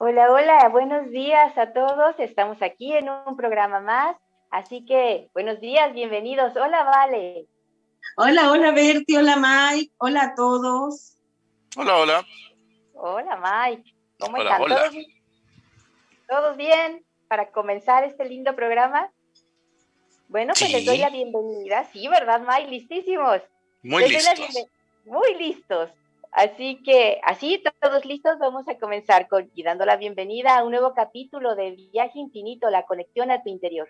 Hola, hola, buenos días a todos. Estamos aquí en un programa más, así que buenos días, bienvenidos. Hola, Vale. Hola, hola, Berti, hola, Mike, hola a todos. Hola, hola. Hola, Mike. ¿Cómo Hola, están? hola. ¿Todos, ¿Todos bien para comenzar este lindo programa? Bueno, pues les doy la bienvenida. Sí, ¿verdad, Mike? Listísimos. Muy Les doy la listos. Muy listos. Así que, así todos listos, vamos a comenzar con, y dando la bienvenida a un nuevo capítulo de Viaje Infinito, la conexión a tu interior.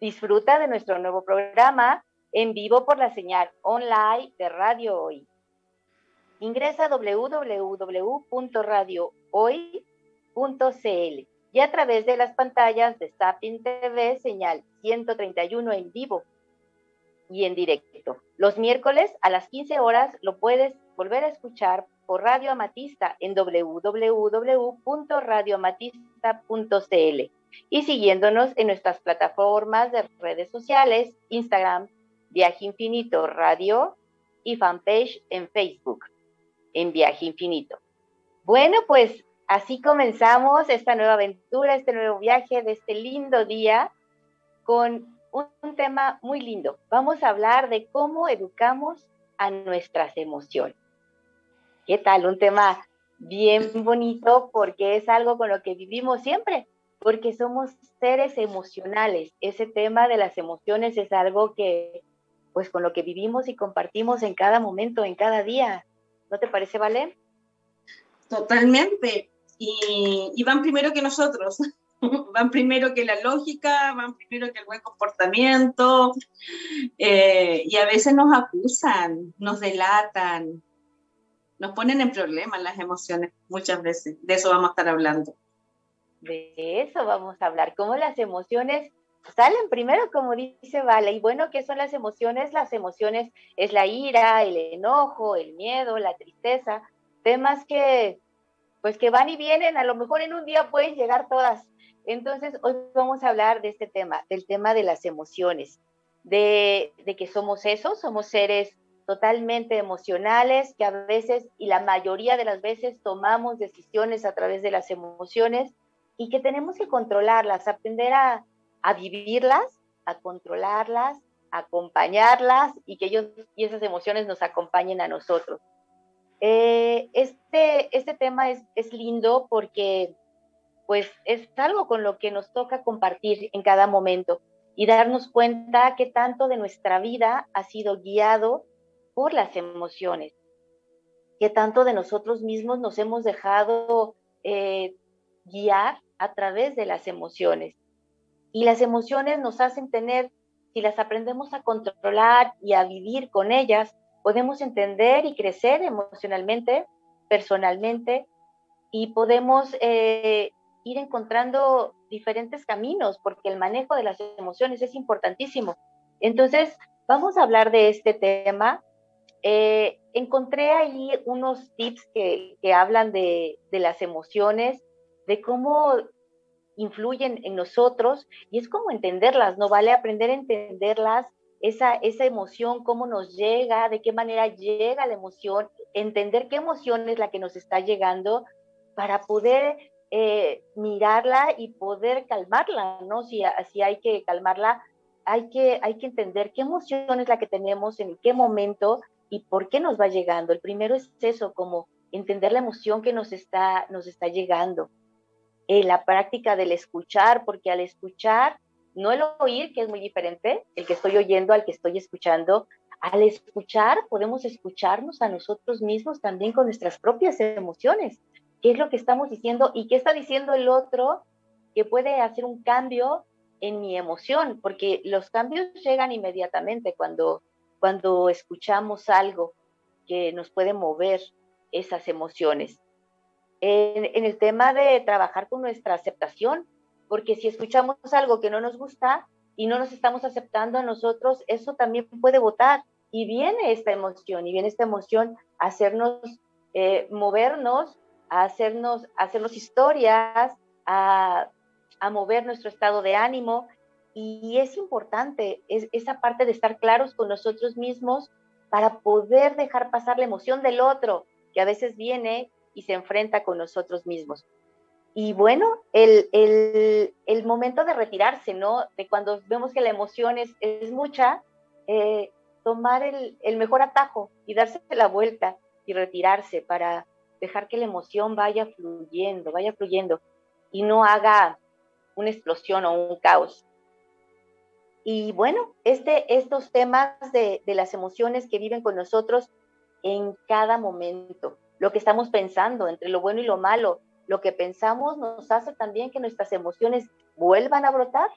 Disfruta de nuestro nuevo programa en vivo por la señal online de Radio Hoy. Ingresa a www.radiohoy.cl y a través de las pantallas de Sapin TV, señal 131 en vivo y en directo. Los miércoles a las 15 horas lo puedes volver a escuchar por Radio Amatista en www.radioamatista.cl y siguiéndonos en nuestras plataformas de redes sociales, Instagram, Viaje Infinito Radio y fanpage en Facebook, en Viaje Infinito. Bueno, pues así comenzamos esta nueva aventura, este nuevo viaje de este lindo día con un, tema muy lindo. Vamos a hablar de cómo educamos a nuestras emociones. ¿Qué tal? Un tema bien bonito porque es algo con lo que vivimos siempre, porque somos seres emocionales. Ese tema de las emociones es algo que, pues, con lo que vivimos y compartimos en cada momento, en cada día. ¿No te parece, Vale? Totalmente. Y, y van primero que nosotros. van primero que la lógica, van primero que el buen comportamiento. eh, y a veces nos acusan, nos delatan, nos ponen en problemas las emociones muchas veces. De eso vamos a estar hablando. De eso vamos a hablar, cómo las emociones salen primero, como dice Vale. Y bueno, ¿qué son las emociones? Las emociones es la ira, el enojo, el miedo, la tristeza, temas que pues que van y vienen, a lo mejor en un día pueden llegar todas. Entonces, hoy vamos a hablar de este tema, del tema de las emociones, de, de que somos eso, somos seres totalmente emocionales, que a veces y la mayoría de las veces tomamos decisiones a través de las emociones y que tenemos que controlarlas, aprender a, a vivirlas, a controlarlas, a acompañarlas y que ellos y esas emociones nos acompañen a nosotros. Eh, este, este tema es, es lindo porque pues es algo con lo que nos toca compartir en cada momento y darnos cuenta que tanto de nuestra vida ha sido guiado por las emociones, que tanto de nosotros mismos nos hemos dejado eh, guiar a través de las emociones. Y las emociones nos hacen tener, si las aprendemos a controlar y a vivir con ellas, podemos entender y crecer emocionalmente, personalmente, y podemos eh, ir encontrando diferentes caminos, porque el manejo de las emociones es importantísimo. Entonces, vamos a hablar de este tema. Eh, encontré ahí unos tips que, que hablan de, de las emociones, de cómo influyen en nosotros y es como entenderlas, ¿no? Vale aprender a entenderlas, esa, esa emoción, cómo nos llega, de qué manera llega la emoción, entender qué emoción es la que nos está llegando para poder eh, mirarla y poder calmarla, ¿no? Si, si hay que calmarla, hay que, hay que entender qué emoción es la que tenemos, en qué momento y por qué nos va llegando. El primero es eso, como entender la emoción que nos está, nos está llegando. Eh, la práctica del escuchar, porque al escuchar, no el oír, que es muy diferente, el que estoy oyendo al que estoy escuchando, al escuchar podemos escucharnos a nosotros mismos también con nuestras propias emociones. ¿Qué es lo que estamos diciendo y qué está diciendo el otro que puede hacer un cambio en mi emoción? Porque los cambios llegan inmediatamente cuando, cuando escuchamos algo que nos puede mover esas emociones. En, en, el tema de trabajar con nuestra aceptación, porque si escuchamos algo que no nos gusta y no nos estamos aceptando a nosotros, eso también puede votar y viene esta emoción, y viene esta emoción a hacernos eh, movernos, a hacernos, a hacernos historias, a, mover nuestro estado de ánimo. Y es importante es, esa parte de estar claros con nosotros mismos para poder dejar pasar la emoción del otro, que a veces viene y se enfrenta con nosotros mismos. Y bueno, el, el, el, momento de retirarse, ¿no? De cuando vemos que la emoción es, es mucha, eh, tomar el, el, mejor atajo y darse la vuelta y retirarse para dejar que la emoción vaya fluyendo, vaya fluyendo y no haga una explosión o un caos. Y bueno, este, estos temas de, de las emociones que viven con nosotros en cada momento, lo que estamos pensando entre lo bueno y lo malo, lo que pensamos nos hace también que nuestras emociones vuelvan a brotar.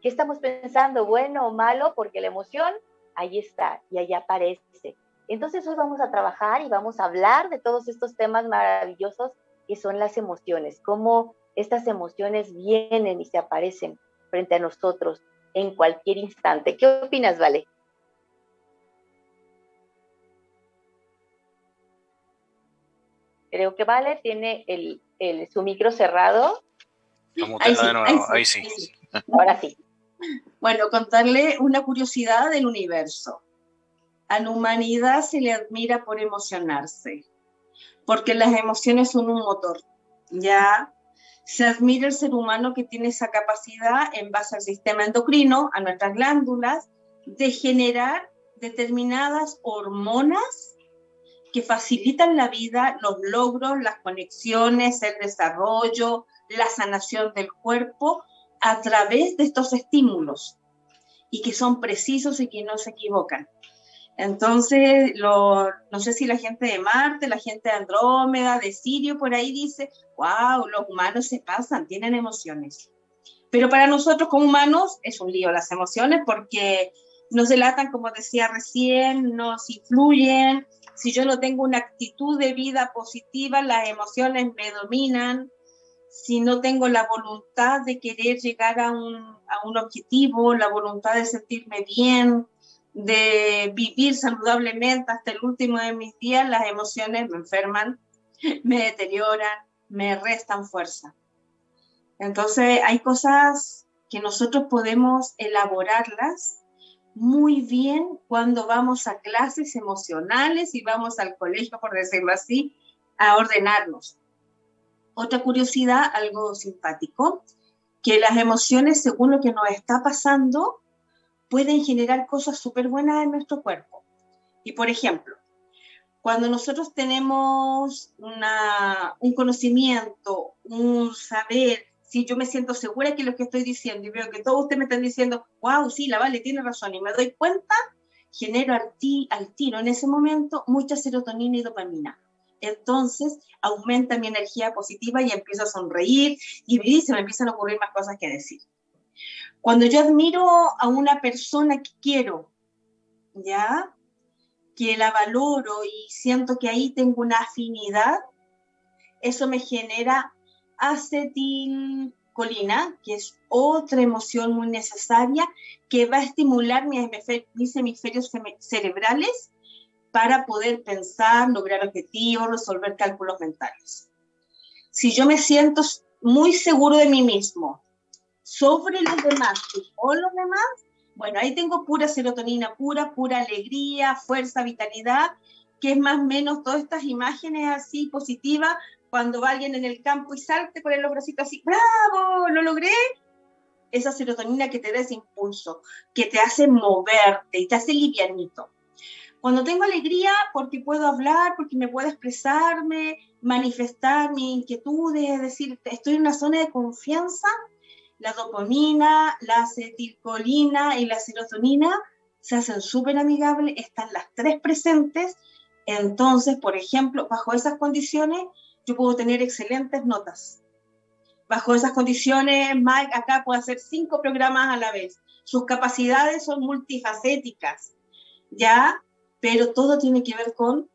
¿Qué estamos pensando, bueno o malo? Porque la emoción ahí está y ahí aparece. Entonces hoy vamos a trabajar y vamos a hablar de todos estos temas maravillosos que son las emociones, cómo estas emociones vienen y se aparecen frente a nosotros en cualquier instante. ¿Qué opinas, Vale? Creo que Vale tiene el, su micro cerrado. Ahí sí, Ahora sí. Bueno, contarle una curiosidad del universo. A la humanidad se le admira por emocionarse, porque las emociones son un motor. Ya se admira el ser humano que tiene esa capacidad en base al sistema endocrino, a nuestras glándulas, de generar determinadas hormonas que facilitan la vida, los logros, las conexiones, el desarrollo, la sanación del cuerpo a través de estos estímulos y que son precisos y que no se equivocan. Entonces, lo, no sé si la gente de Marte, la gente de Andrómeda, de Sirio, por ahí dice, wow, los humanos se pasan, tienen emociones. Pero para nosotros como humanos es un lío las emociones porque nos delatan, como decía recién, nos influyen, si yo no tengo una actitud de vida positiva, las emociones me dominan. Si no tengo la voluntad de querer llegar a un, a un objetivo, la voluntad de sentirme bien, de vivir saludablemente hasta el último de mis días, las emociones me enferman, me deterioran, me restan fuerza. Entonces hay cosas que nosotros podemos elaborarlas muy bien cuando vamos a clases emocionales y vamos al colegio, por decirlo así, a ordenarnos. Otra curiosidad, algo simpático, que las emociones, según lo que nos está pasando, pueden generar cosas súper buenas en nuestro cuerpo. Y por ejemplo, cuando nosotros tenemos una, un conocimiento, un saber si yo me siento segura que lo que estoy diciendo y veo que todos ustedes me están diciendo, wow, sí, la Vale tiene razón y me doy cuenta, genero al, al tiro en ese momento mucha serotonina y dopamina. Entonces aumenta mi energía positiva y empiezo a sonreír y se me empiezan a ocurrir más cosas que decir. Cuando yo admiro a una persona que quiero, ¿ya? Que la valoro y siento que ahí tengo una afinidad, eso me genera acetilcolina, que es otra emoción muy necesaria que va a estimular mis, hemisferios cerebrales para poder pensar, lograr objetivos, resolver cálculos mentales. Si yo me siento muy seguro de mí mismo, sobre los demás y con los demás, bueno, ahí tengo pura serotonina, pura, pura alegría, fuerza, vitalidad, que es más o menos todas estas imágenes así positivas cuando va alguien en el campo y salte con el bracitos así, ¡bravo! ¡Lo logré! Esa serotonina que te da ese impulso, que te hace moverte y te hace livianito. Cuando tengo alegría, porque puedo hablar, porque me puedo expresarme, manifestar mis inquietudes, es decir, estoy en una zona de confianza, la dopamina, la acetilcolina y la serotonina se hacen súper amigables, están las tres presentes. Entonces, por ejemplo, bajo esas condiciones, yo puedo tener excelentes notas. Bajo esas condiciones, Mike acá puede hacer cinco programas a la vez. Sus capacidades son multifacéticas, ¿ya? Pero todo tiene que ver con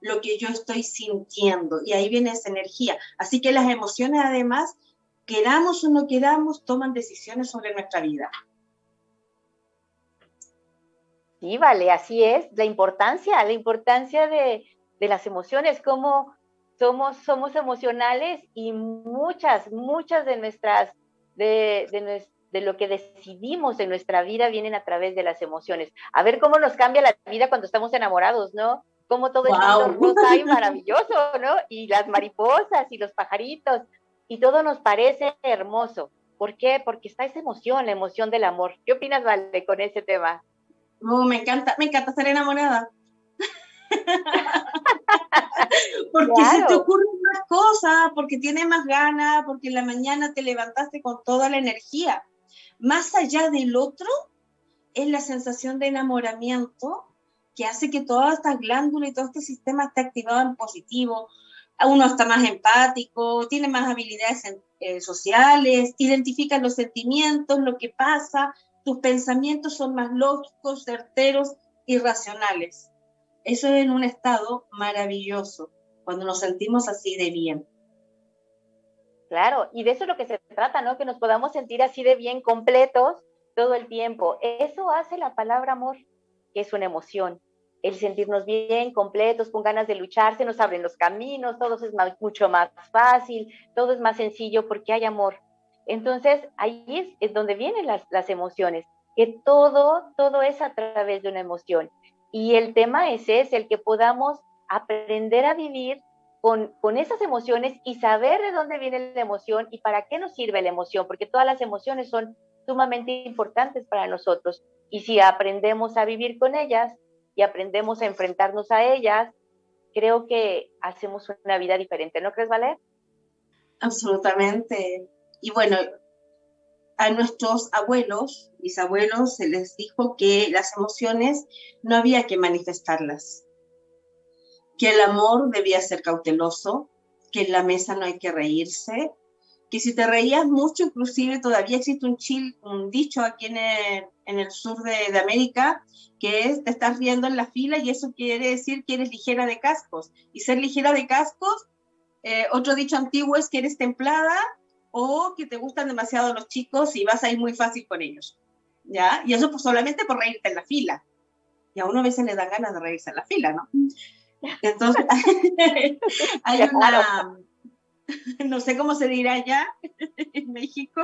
lo que yo estoy sintiendo y ahí viene esa energía. Así que las emociones además, queramos o no queramos, toman decisiones sobre nuestra vida. Sí, vale, así es. La importancia, la importancia de, de las emociones, cómo somos, somos emocionales y muchas, muchas de nuestras, de, de, de, lo que decidimos en nuestra vida vienen a través de las emociones. A ver cómo nos cambia la vida cuando estamos enamorados, ¿no? Cómo todo el mundo rosa y maravilloso, ¿no? Y las mariposas y los pajaritos. Y todo nos parece hermoso. ¿Por qué? Porque está esa emoción, la emoción del amor. ¿Qué opinas, Vale, con ese tema? Oh, me encanta, me encanta estar enamorada. porque se te ocurren más cosas, porque tienes más ganas, porque en la mañana te levantaste con toda la energía. Más allá del otro, es la sensación de enamoramiento que hace que todas estas glándulas y todo este sistema esté activado en positivo. Uno está más empático, tiene más habilidades eh, sociales, identifica los sentimientos, lo que pasa, tus pensamientos son más lógicos, certeros y racionales. Eso es en un estado maravilloso, cuando nos sentimos así de bien. Claro, y de eso es lo que se trata, ¿no? Que nos podamos sentir así de bien completos todo el tiempo. Eso hace la palabra amor, que es una emoción. El sentirnos bien, completos, con ganas de luchar, se nos abren los caminos, todo es mucho más fácil, todo es más sencillo porque hay amor. Entonces, ahí es, donde vienen las, emociones, que todo, todo es a través de una emoción. Y el tema ese es el que podamos aprender a vivir con, con, esas emociones y saber de dónde viene la emoción y para qué nos sirve la emoción, porque todas las emociones son sumamente importantes para nosotros. Y si aprendemos a vivir con ellas y aprendemos a enfrentarnos a ellas, creo que hacemos una vida diferente, ¿no crees, Valer? Absolutamente. Y bueno, a nuestros abuelos, mis abuelos, se les dijo que las emociones no había que manifestarlas, que el amor debía ser cauteloso, que en la mesa no hay que reírse, que si te reías mucho, inclusive todavía existe un, un dicho aquí en sur de, América, que es te estás riendo en la fila y eso quiere decir que eres ligera de cascos. Y ser ligera de cascos, eh, otro dicho antiguo es que eres templada o que te gustan demasiado los chicos y vas a ir muy fácil con ellos. ¿Ya? Y eso pues solamente por reírte en la fila. Y a uno a veces le da ganas de reírse en la fila, ¿no? Entonces, hay una, no sé cómo se dirá ya en México,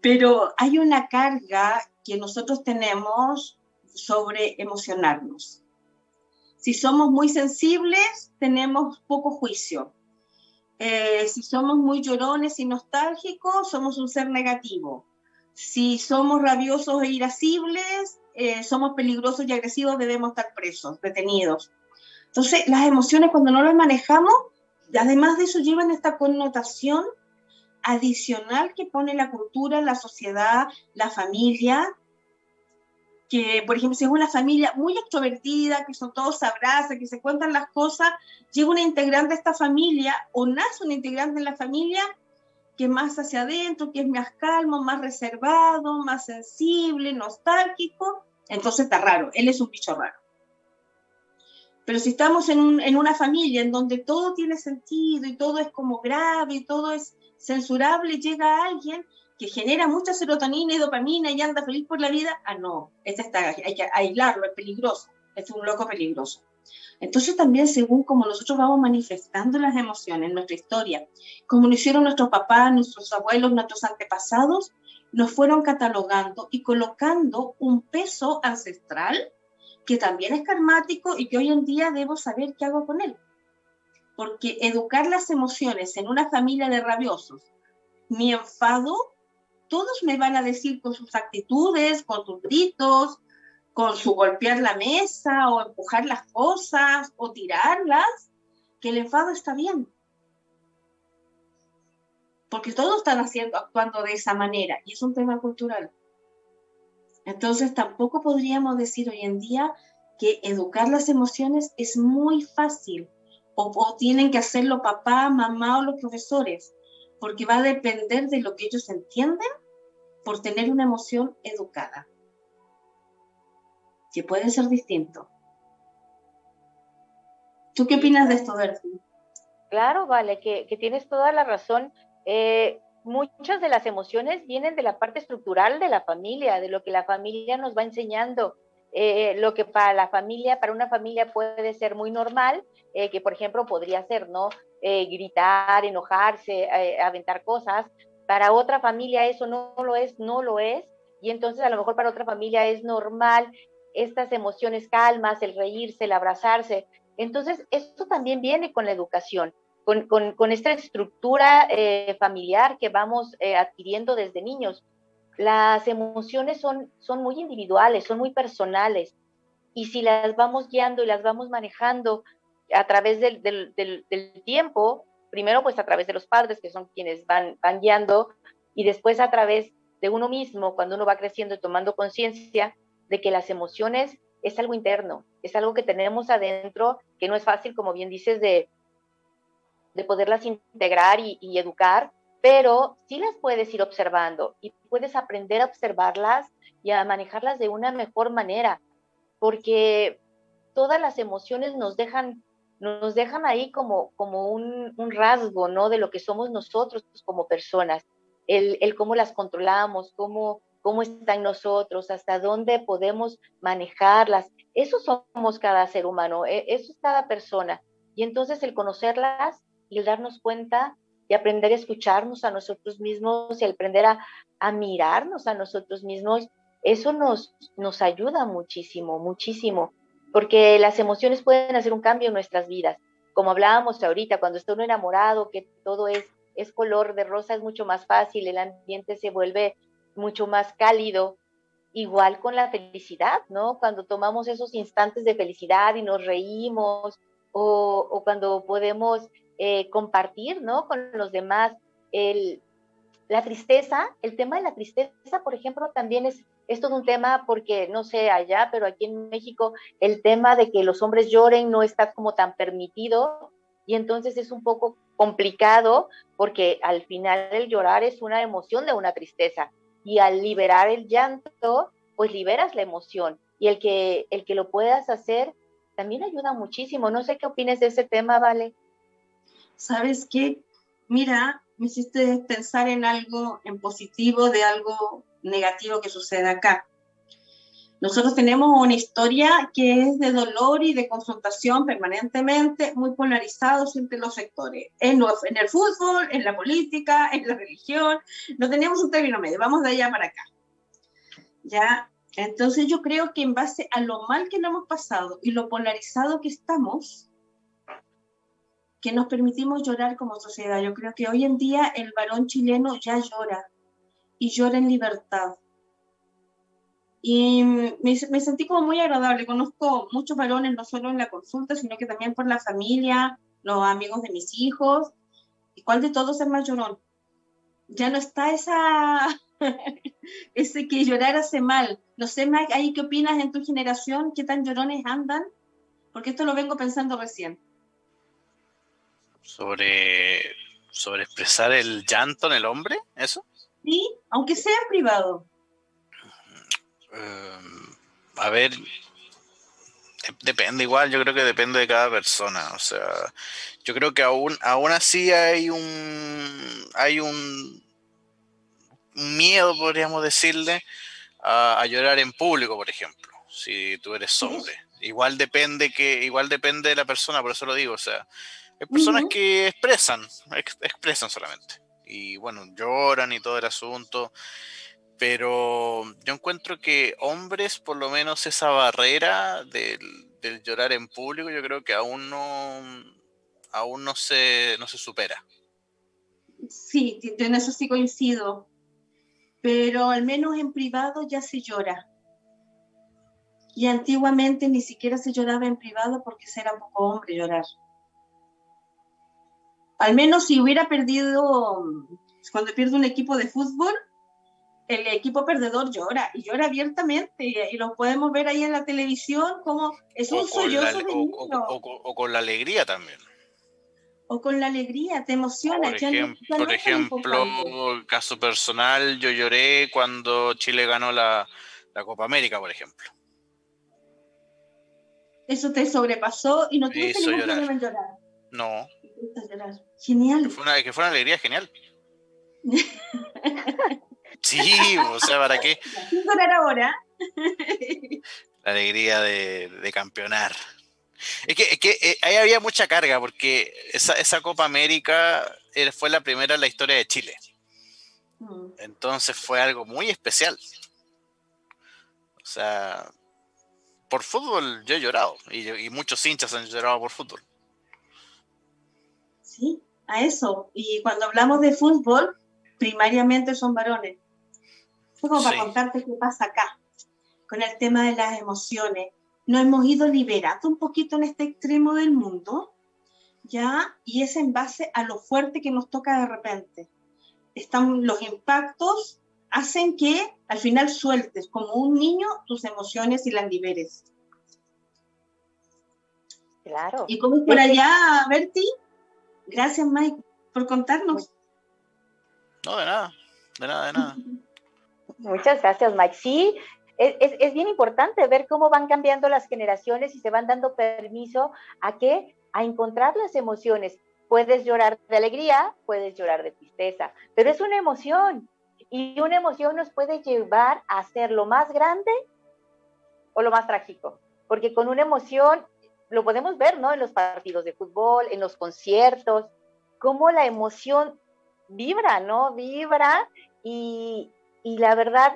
pero hay una carga que nosotros tenemos sobre emocionarnos. Si somos muy sensibles, tenemos poco juicio. Eh, si somos muy llorones y nostálgicos, somos un ser negativo. Si somos rabiosos e irascibles, eh, somos peligrosos y agresivos, debemos estar presos, detenidos. Entonces, las emociones cuando no las manejamos, además de eso, llevan esta connotación adicional que pone la cultura, la sociedad, la familia, que, por ejemplo, si es una familia muy extrovertida, que son todos abrazos, que se cuentan las cosas, llega una integrante de esta familia o nace un integrante en la familia que más hacia adentro, que es más calmo, más reservado, más sensible, nostálgico, entonces está raro, él es un bicho raro. Pero si estamos en una familia en donde todo tiene sentido y todo es como grave y todo es censurable, llega alguien que genera mucha serotonina y dopamina y anda feliz por la vida, ah, no, este está, hay que aislarlo, es peligroso, es un loco peligroso. Entonces también según como nosotros vamos manifestando las emociones, nuestra historia, como lo hicieron nuestros papás, nuestros abuelos, nuestros antepasados, nos fueron catalogando y colocando un peso ancestral que también es karmático y que hoy en día debo saber qué hago con él. Porque educar las emociones en una familia de rabiosos, mi enfado todos me van a decir con sus actitudes, con sus gritos, con su golpear la mesa o empujar las cosas o tirarlas, que el enfado está bien. Porque todos están haciendo, actuando de esa manera y es un tema cultural. Entonces tampoco podríamos decir hoy en día que educar las emociones es muy fácil o, tienen que hacerlo papá, mamá o los profesores porque va a depender de lo que ellos entienden por tener una emoción educada, que puede ser distinto. ¿Tú qué opinas de esto, Bertie? Claro, vale, que, tienes toda la razón. Eh, muchas de las emociones vienen de la parte estructural de la familia, de lo que la familia nos va enseñando. Eh, lo que para la familia, para una familia puede ser muy normal, eh, que por ejemplo podría ser, ¿no? gritar, enojarse, aventar cosas. Para otra familia eso no, lo es, no lo es. Y entonces a lo mejor para otra familia es normal estas emociones calmas, el reírse, el abrazarse. Entonces, esto también viene con la educación, con, esta estructura eh, familiar que vamos eh, adquiriendo desde niños. Las emociones son, son muy individuales, son muy personales, y si las vamos guiando y las vamos manejando a través del, tiempo, primero pues a través de los padres, que son quienes van, van guiando, y después a través de uno mismo, cuando uno va creciendo y tomando conciencia de que las emociones es algo interno, es algo que tenemos adentro, que no es fácil, como bien dices, de, de poderlas integrar y, educar, pero sí las puedes ir observando y puedes aprender a observarlas y a manejarlas de una mejor manera, porque todas las emociones nos dejan, nos dejan ahí como, como un, rasgo, ¿no? De lo que somos nosotros como personas, el, el cómo las controlamos, cómo, cómo está en nosotros, hasta dónde podemos manejarlas. Eso somos cada ser humano, e, eso es cada persona. Y entonces el conocerlas y el darnos cuenta y aprender a escucharnos a nosotros mismos y aprender a, mirarnos a nosotros mismos, eso nos, nos ayuda muchísimo, muchísimo, porque las emociones pueden hacer un cambio en nuestras vidas. Como hablábamos ahorita, cuando está uno enamorado, que todo es, es color de rosa, es mucho más fácil, el ambiente se vuelve mucho más cálido, igual con la felicidad, ¿no? Cuando tomamos esos instantes de felicidad y nos reímos, o, o cuando podemos eh, compartir, ¿no? Con los demás. El, la tristeza, el tema de la tristeza, por ejemplo, también es, es todo un tema porque, no sé, allá, pero aquí en México, el tema de que los hombres lloren no está como tan permitido y entonces es un poco complicado porque al final el llorar es una emoción de una tristeza y al liberar el llanto, pues liberas la emoción y el que, el que lo puedas hacer también ayuda muchísimo. No sé qué opines de ese tema, Vale. ¿Sabes qué? Mira, me hiciste pensar en algo, en positivo de algo negativo que sucede acá. Nosotros tenemos una historia que es de dolor y de confrontación permanentemente, muy polarizados entre los sectores. En, el fútbol, en la política, en la religión, no tenemos un término medio, vamos de allá para acá. Ya, entonces yo creo que en base a lo mal que nos hemos pasado y lo polarizado que estamos, que nos permitimos llorar como sociedad. Yo creo que hoy en día el varón chileno ya llora y llora en libertad. Y me, sentí como muy agradable. Conozco muchos varones, no solo en la consulta, sino que también por la familia, los amigos de mis hijos. ¿Y cuál de todos es más llorón? Ya no está esa, ese que llorar hace mal. No sé, ¿ahí qué opinas en tu generación? ¿Qué tan llorones andan? Porque esto lo vengo pensando recién sobre, sobre expresar el llanto en el hombre, ¿eso? Sí, aunque sea en privado. Em, a ver, depende igual, yo creo que depende de cada persona. O sea, yo creo que aún, aún así hay un hay un, miedo, podríamos decirle, a, a, llorar en público, por ejemplo, si tú eres hombre. Igual depende que, igual depende de la persona, por eso lo digo. O sea, hay personas que expresan, expresan solamente. Y bueno, lloran y todo el asunto. Pero yo encuentro que hombres, por lo menos esa barrera del, llorar en público, yo creo que aún no, aún no se, no se supera. Sí, en eso sí coincido. Pero al menos en privado ya se llora. Y antiguamente ni siquiera se lloraba en privado porque era poco hombre llorar al menos si hubiera perdido, cuando pierde un equipo de fútbol, el equipo perdedor llora y llora abiertamente y, lo podemos ver ahí en la televisión como es un sollozo de o, o, con la alegría también. O con la alegría, te emociona. Por, ejemplo, caso personal, yo lloré cuando Chile ganó la, Copa América, por ejemplo. Eso te sobrepasó y no tuviste ningún problema en llorar. No. Genial. Que fue, una, que fue una alegría genial. sí, o sea, ¿para qué? ahora? La alegría de, campeonar. Es que, es que eh, ahí había mucha carga, porque esa, esa Copa América eh, fue la primera en la historia de Chile. Mm. Entonces fue algo muy especial. O sea, por fútbol yo he llorado, y, y muchos hinchas han llorado por fútbol. Sí, a eso. Y cuando hablamos de fútbol, primariamente son varones. Fue como para contarte qué pasa acá, con el tema de las emociones. Nos hemos ido liberando un poquito en este extremo del mundo, ¿ya? Y es en base a lo fuerte que nos toca de repente. Están los impactos hacen que al final sueltes como un niño tus emociones y las liberes. Claro. ¿Y cómo es por allá, Berti? Gracias, Mike, por contarnos. No, de nada, de nada, de nada. Muchas gracias, Mike. Sí, es, es, bien importante ver cómo van cambiando las generaciones y se van dando permiso a que a encontrar las emociones. Puedes llorar de alegría, puedes llorar de tristeza, pero es una emoción y una emoción nos puede llevar a ser lo más grande o lo más trágico, porque con una emoción lo podemos ver, ¿no? En los partidos de fútbol, en los conciertos, cómo la emoción vibra, ¿no? Vibra y, y la verdad,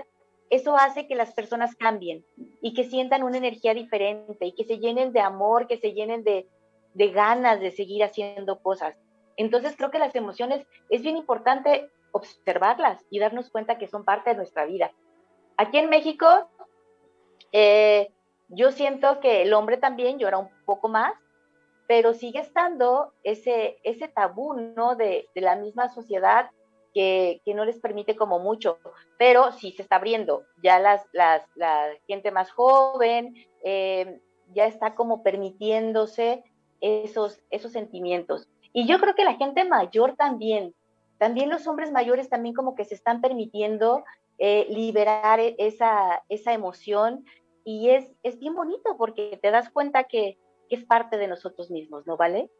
eso hace que las personas cambien y que sientan una energía diferente y que se llenen de amor, que se llenen de, de ganas de seguir haciendo cosas. Entonces creo que las emociones es bien importante observarlas y darnos cuenta que son parte de nuestra vida. Aquí en México, eh, yo siento que el hombre también llora un poco más, pero sigue estando ese, ese tabú, ¿no? De, de la misma sociedad que, que, no les permite como mucho, pero sí se está abriendo. Ya las, las, la gente más joven eh, ya está como permitiéndose esos, esos sentimientos. Y yo creo que la gente mayor también, también los hombres mayores también como que se están permitiendo eh, liberar e, esa, esa emoción y es, es bien bonito porque te das cuenta que, es parte de nosotros mismos, ¿no vale?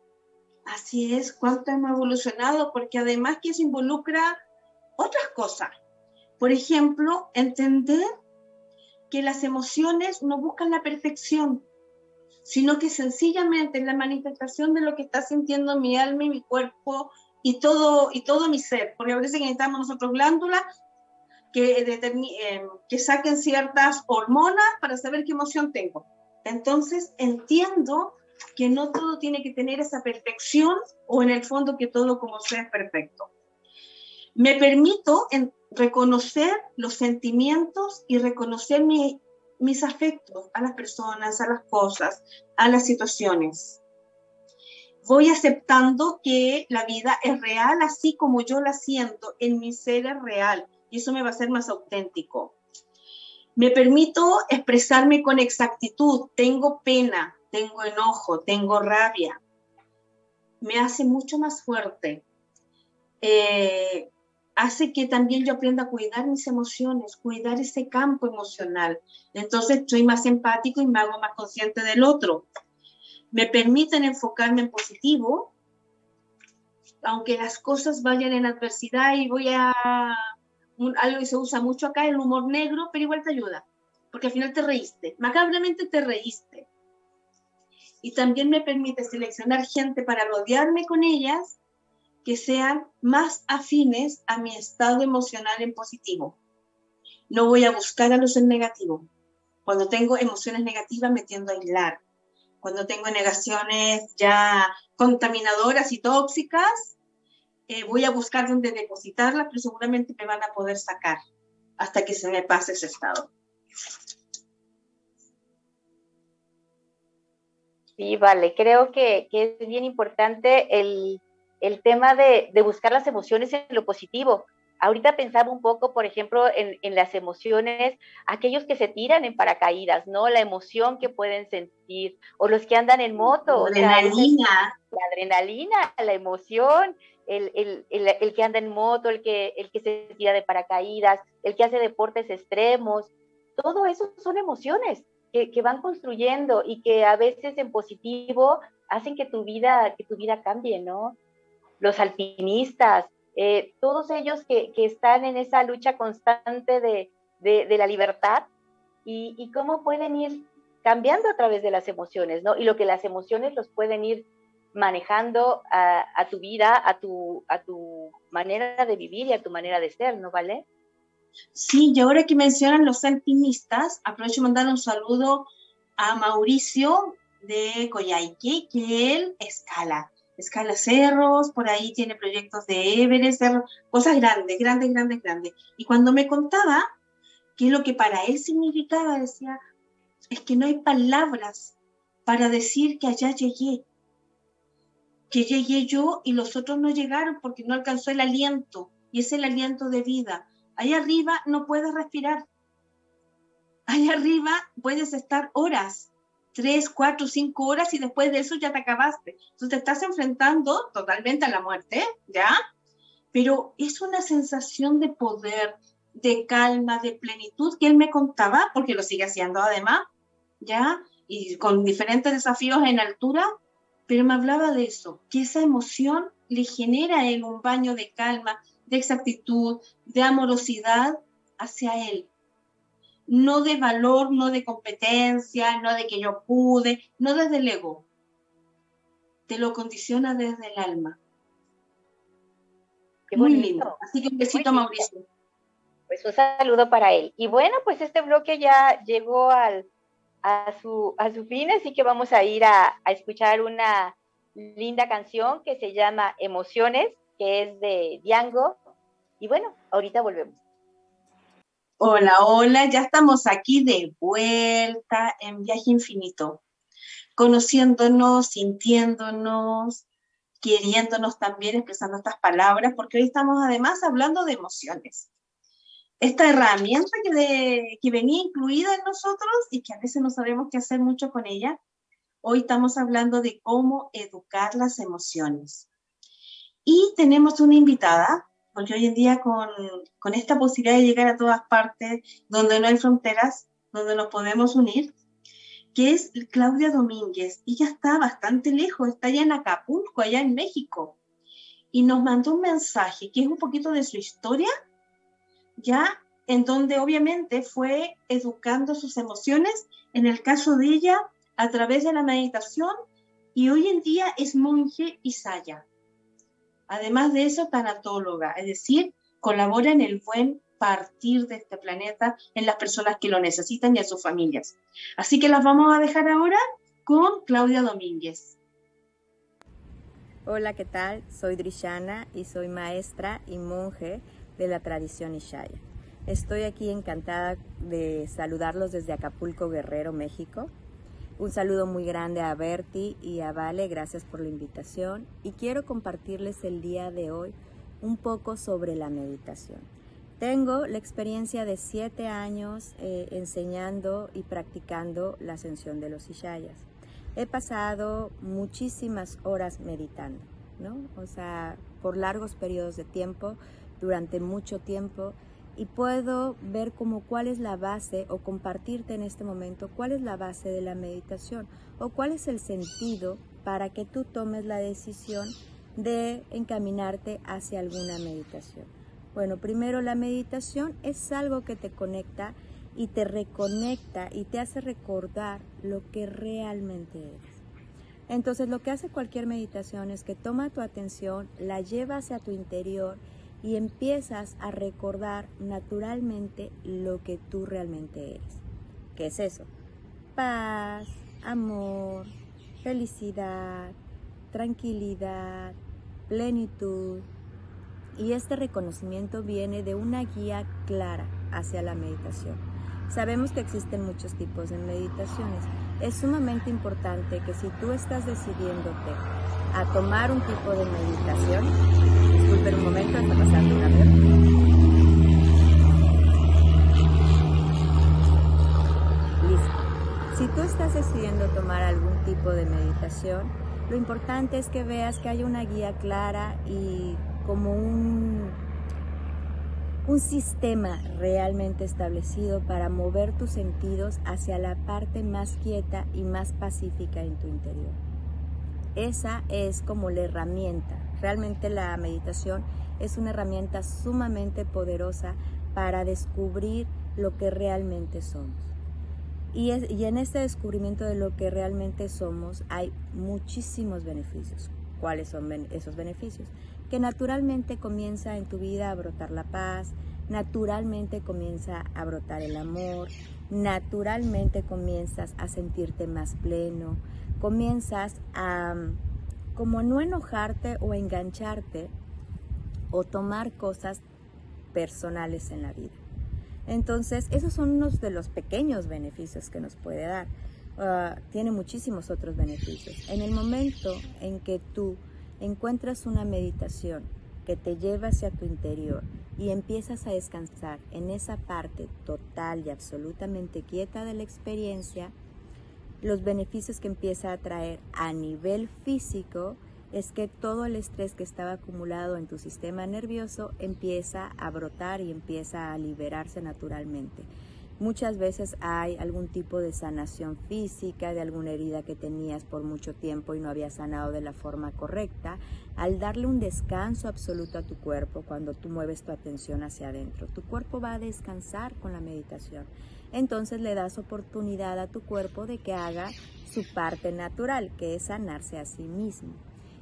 Así es, cuánto hemos evolucionado, porque además que se involucra otras cosas. Por ejemplo, entender que las emociones no buscan la perfección, sino que sencillamente es la manifestación de lo que está sintiendo mi alma y mi cuerpo y todo, y todo mi ser, porque a veces necesitamos nosotros glándulas que, eh, que saquen ciertas hormonas para saber qué emoción tengo. Entonces entiendo que no todo tiene que tener esa perfección o en el fondo que todo como sea es perfecto. Me permito reconocer los sentimientos y reconocer mis afectos a las personas, a las cosas, a las situaciones voy aceptando que la vida es real así como yo la siento, en mi ser es real y eso me va a hacer más auténtico. Me permito expresarme con exactitud, tengo pena, tengo enojo, tengo rabia. Me hace mucho más fuerte. Eh, hace que también yo aprenda a cuidar mis emociones, cuidar ese campo emocional. Entonces estoy más empático y me hago más consciente del otro me permiten enfocarme en positivo, aunque las cosas vayan en adversidad y voy a... algo que se usa mucho acá, el humor negro, pero igual te ayuda, porque al final te reíste, macabramente te reíste. Y también me permite seleccionar gente para rodearme con ellas que sean más afines a mi estado emocional en positivo. No voy a buscar a los en negativo. Cuando tengo emociones negativas me tiendo a aislar cuando tengo negaciones ya contaminadoras y tóxicas, eh, voy a buscar dónde depositarlas, pero seguramente me van a poder sacar hasta que se me pase ese estado. Sí, vale, creo que, que es bien importante el, el tema de, de, buscar las emociones en lo positivo, Ahorita pensaba un poco, por ejemplo, en, las emociones, aquellos que se tiran en paracaídas, ¿no? La emoción que pueden sentir, o los que andan en moto. Adrenalina. la adrenalina, la emoción, el, el, el, que anda en moto, el que, el que se tira de paracaídas, el que hace deportes extremos, todo eso son emociones que, que van construyendo y que a veces en positivo hacen que tu vida, que tu vida cambie, ¿no? Los alpinistas, eh, todos ellos que, están en esa lucha constante de, la libertad y, cómo pueden ir cambiando a través de las emociones, ¿no? Y lo que las emociones los pueden ir manejando a, tu vida, a tu, a tu manera de vivir y a tu manera de ser, ¿no vale? Sí, y ahora que mencionan los alpinistas, aprovecho de mandar un saludo a Mauricio de Coyhaique, que él escala escala cerros, por ahí tiene proyectos de Everest, cosas grandes, grandes, grandes, grandes. Y cuando me contaba qué es lo que para él significaba, decía, es que no hay palabras para decir que allá llegué, que llegué yo y los otros no llegaron porque no alcanzó el aliento, y es el aliento de vida. Allá arriba no puedes respirar. Allá arriba puedes estar horas, tres, cuatro, cinco horas y después de eso ya te acabaste. Entonces te estás enfrentando totalmente a la muerte, ¿ya? Pero es una sensación de poder, de calma, de plenitud que él me contaba, porque lo sigue haciendo además, ¿ya? Y con diferentes desafíos en altura, pero me hablaba de eso, que esa emoción le genera a él un baño de calma, de exactitud, de amorosidad hacia él no de valor, no de competencia, no de que yo pude, no desde el ego. Te lo condiciona desde el alma. Qué Muy lindo. Así que un besito, Mauricio. Pues un saludo para él. Y bueno, pues este bloque ya llegó al, a, su, a fin, así que vamos a ir a, a escuchar una linda canción que se llama Emociones, que es de Diango. Y bueno, ahorita volvemos. Hola, hola, ya estamos aquí de vuelta en viaje infinito, conociéndonos, sintiéndonos, queriéndonos también, expresando estas palabras, porque hoy estamos además hablando de emociones. Esta herramienta que, que venía incluida en nosotros y que a veces no sabemos qué hacer mucho con ella, hoy estamos hablando de cómo educar las emociones. Y tenemos una invitada porque hoy en día con, con, esta posibilidad de llegar a todas partes, donde no hay fronteras, donde nos podemos unir, que es Claudia Domínguez. Ella está bastante lejos, está allá en Acapulco, allá en México, y nos mandó un mensaje que es un poquito de su historia, ya en donde obviamente fue educando sus emociones, en el caso de ella, a través de la meditación, y hoy en día es monje y saya. Además de eso, tanatóloga, es decir, colabora en el buen partir de este planeta en las personas que lo necesitan y a sus familias. Así que las vamos a dejar ahora con Claudia Domínguez. Hola, ¿qué tal? Soy Drishana y soy maestra y monje de la tradición Ishaya. Estoy aquí encantada de saludarlos desde Acapulco, Guerrero, México. Un saludo muy grande a Berti y a Vale, gracias por la invitación. Y quiero compartirles el día de hoy un poco sobre la meditación. Tengo la experiencia de siete años eh, enseñando y practicando la ascensión de los Ishayas. He pasado muchísimas horas meditando, ¿no? O sea, por largos periodos de tiempo, durante mucho tiempo y puedo ver como cuál es la base o compartirte en este momento cuál es la base de la meditación o cuál es el sentido para que tú tomes la decisión de encaminarte hacia alguna meditación. Bueno, primero la meditación es algo que te conecta y te reconecta y te hace recordar lo que realmente eres. Entonces lo que hace cualquier meditación es que toma tu atención, la lleva hacia tu interior y empiezas a recordar naturalmente lo que tú realmente eres. ¿Qué es eso? Paz, amor, felicidad, tranquilidad, plenitud. Y este reconocimiento viene de una guía clara hacia la meditación. Sabemos que existen muchos tipos de meditaciones. Es sumamente importante que si tú estás decidiéndote a tomar un tipo de meditación. Disculpen un momento, está pasando un avión. Listo. Si tú estás decidiendo tomar algún tipo de meditación, lo importante es que veas que hay una guía clara y como un, un sistema realmente establecido para mover tus sentidos hacia la parte más quieta y más pacífica en tu interior. Esa es como la herramienta. Realmente la meditación es una herramienta sumamente poderosa para descubrir lo que realmente somos. Y, en este descubrimiento de lo que realmente somos hay muchísimos beneficios. ¿Cuáles son esos beneficios? Que naturalmente comienza en tu vida a brotar la paz, naturalmente comienza a brotar el amor, naturalmente comienzas a sentirte más pleno, comienzas a, como no enojarte o engancharte o tomar cosas personales en la vida. Entonces, esos son unos de los pequeños beneficios que nos puede dar. Ah, tiene muchísimos otros beneficios. En el momento en que tú encuentras una meditación que te lleva hacia tu interior y empiezas a descansar en esa parte total y absolutamente quieta de la experiencia, los beneficios que empieza a traer a nivel físico es que todo el estrés que estaba acumulado en tu sistema nervioso empieza a brotar y empieza a liberarse naturalmente. Muchas veces hay algún tipo de sanación física de alguna herida que tenías por mucho tiempo y no había sanado de la forma correcta. Al darle un descanso absoluto a tu cuerpo, cuando tú mueves tu atención hacia adentro, tu cuerpo va a descansar con la meditación. Entonces le das oportunidad a tu cuerpo de que haga su parte natural, que es sanarse a sí mismo.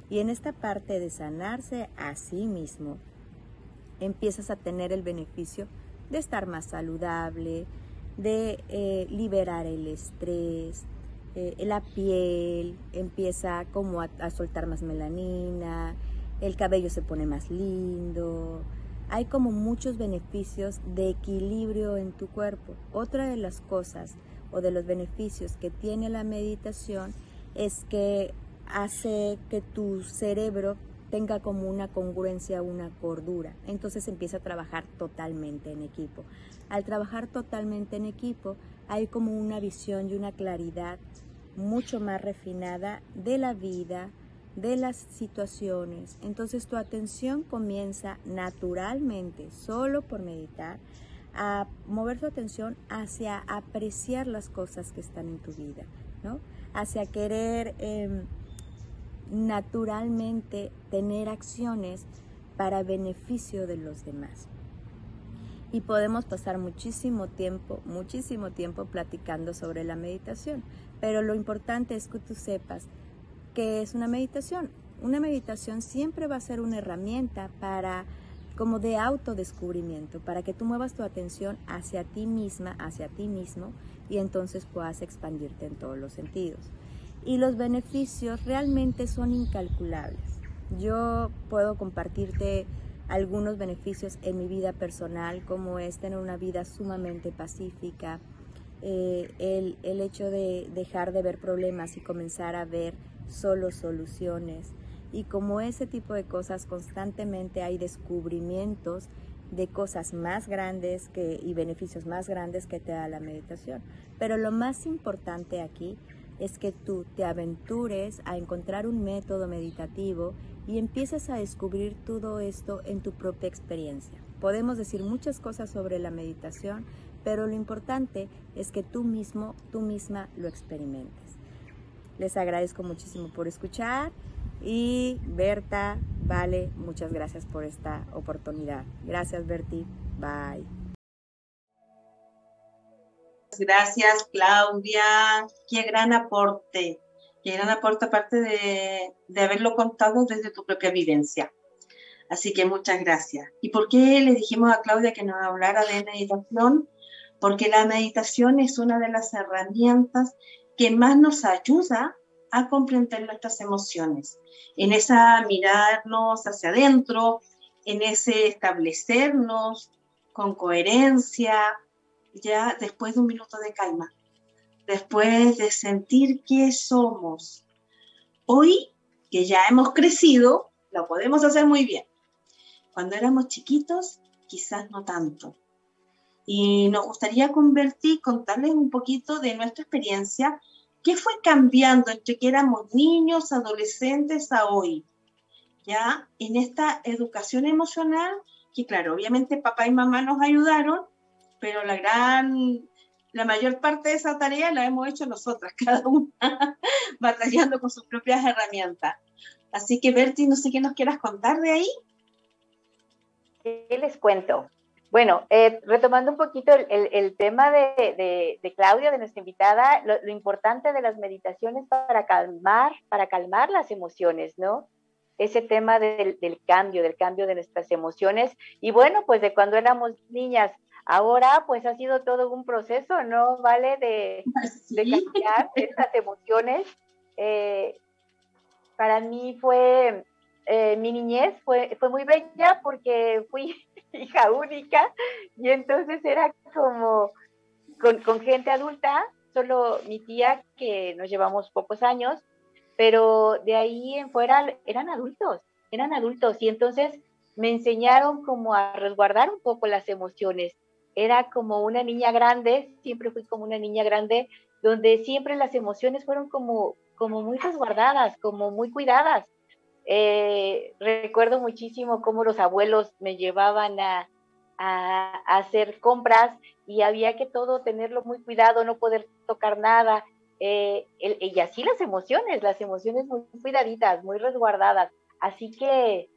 Y en esta parte de sanarse a sí mismo, empiezas a tener el beneficio de estar más saludable, de eh, liberar el estrés, eh, la piel empieza como a, a, soltar más melanina, el cabello se pone más lindo, hay como muchos beneficios de equilibrio en tu cuerpo. Otra de las cosas o de los beneficios que tiene la meditación es que hace que tu cerebro tenga como una congruencia, una cordura. Entonces empieza a trabajar totalmente en equipo. Al trabajar totalmente en equipo, hay como una visión y una claridad mucho más refinada de la vida, de las situaciones. Entonces tu atención comienza naturalmente, solo por meditar, a mover tu atención hacia apreciar las cosas que están en tu vida, ¿no? Hacia querer... Eh, naturalmente tener acciones para beneficio de los demás. Y podemos pasar muchísimo tiempo, muchísimo tiempo platicando sobre la meditación, pero lo importante es que tú sepas que es una meditación. Una meditación siempre va a ser una herramienta para como de autodescubrimiento, para que tú muevas tu atención hacia ti misma, hacia ti mismo, y entonces puedas expandirte en todos los sentidos y los beneficios realmente son incalculables. Yo puedo compartirte algunos beneficios en mi vida personal, como es tener una vida sumamente pacífica, eh, el, el hecho de dejar de ver problemas y comenzar a ver solo soluciones. Y como ese tipo de cosas, constantemente hay descubrimientos de cosas más grandes que, y beneficios más grandes que te da la meditación. Pero lo más importante aquí es que tú te aventures a encontrar un método meditativo y empieces a descubrir todo esto en tu propia experiencia. Podemos decir muchas cosas sobre la meditación, pero lo importante es que tú mismo, tú misma lo experimentes. Les agradezco muchísimo por escuchar y Berta, Vale, muchas gracias por esta oportunidad. Gracias Berti, bye. Gracias, Claudia. Qué gran aporte. Qué gran aporte aparte de, de haberlo contado desde tu propia vivencia. Así que muchas gracias. ¿Y por qué le dijimos a Claudia que nos hablara de meditación? Porque la meditación es una de las herramientas que más nos ayuda a comprender nuestras emociones, en esa mirarnos hacia adentro, en ese establecernos con coherencia, ya después de un minuto de calma, después de sentir que somos. Hoy, que ya hemos crecido, lo podemos hacer muy bien. Cuando éramos chiquitos, quizás no tanto. Y nos gustaría convertir, contarles un poquito de nuestra experiencia, qué fue cambiando entre que éramos niños, adolescentes a hoy. Ya en esta educación emocional, que claro, obviamente papá y mamá nos ayudaron, pero la gran, la mayor parte de esa tarea la hemos hecho nosotras, cada una batallando con sus propias herramientas. Así que Berti, no sé qué nos quieras contar de ahí. ¿Qué les cuento? Bueno, eh, retomando un poquito el, el, tema de, de, Claudia, de nuestra invitada, lo, lo, importante de las meditaciones para calmar, para calmar las emociones, ¿no? Ese tema del, del, cambio, del cambio de nuestras emociones. Y bueno, pues de cuando éramos niñas Ahora, pues ha sido todo un proceso, ¿no? Vale de, de cambiar estas emociones. Eh, para mí fue, eh, mi niñez fue, fue muy bella porque fui hija única y entonces era como con, con gente adulta, solo mi tía que nos llevamos pocos años, pero de ahí en fuera eran adultos, eran adultos y entonces me enseñaron como a resguardar un poco las emociones. Era como una niña grande, siempre fui como una niña grande, donde siempre las emociones fueron como, como muy resguardadas, como muy cuidadas. Eh, recuerdo muchísimo cómo los abuelos me llevaban a, a, hacer compras y había que todo tenerlo muy cuidado, no poder tocar nada. Eh, y así las emociones, las emociones muy cuidaditas, muy resguardadas. Así que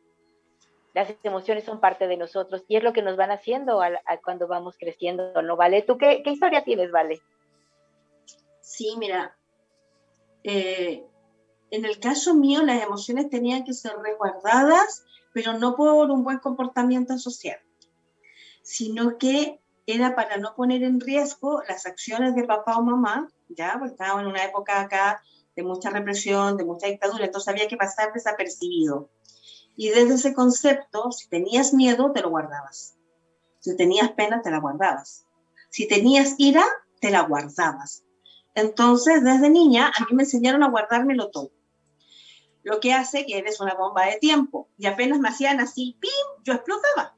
las emociones son parte de nosotros y es lo que nos van haciendo cuando vamos creciendo, ¿no, Vale? ¿Tú qué, historia tienes, Vale? Sí, mira, eh, en el caso mío las emociones tenían que ser resguardadas, pero no por un buen comportamiento social, sino que era para no poner en riesgo las acciones de papá o mamá, ya, porque estábamos en una época acá de mucha represión, de mucha dictadura, entonces había que pasar desapercibido. Y desde ese concepto, si tenías miedo, te lo guardabas. Si tenías pena, te la guardabas. Si tenías ira, te la guardabas. Entonces, desde niña, a mí me enseñaron a guardármelo todo. Lo que hace que eres una bomba de tiempo. Y apenas me hacían así, ¡pim!, yo explotaba.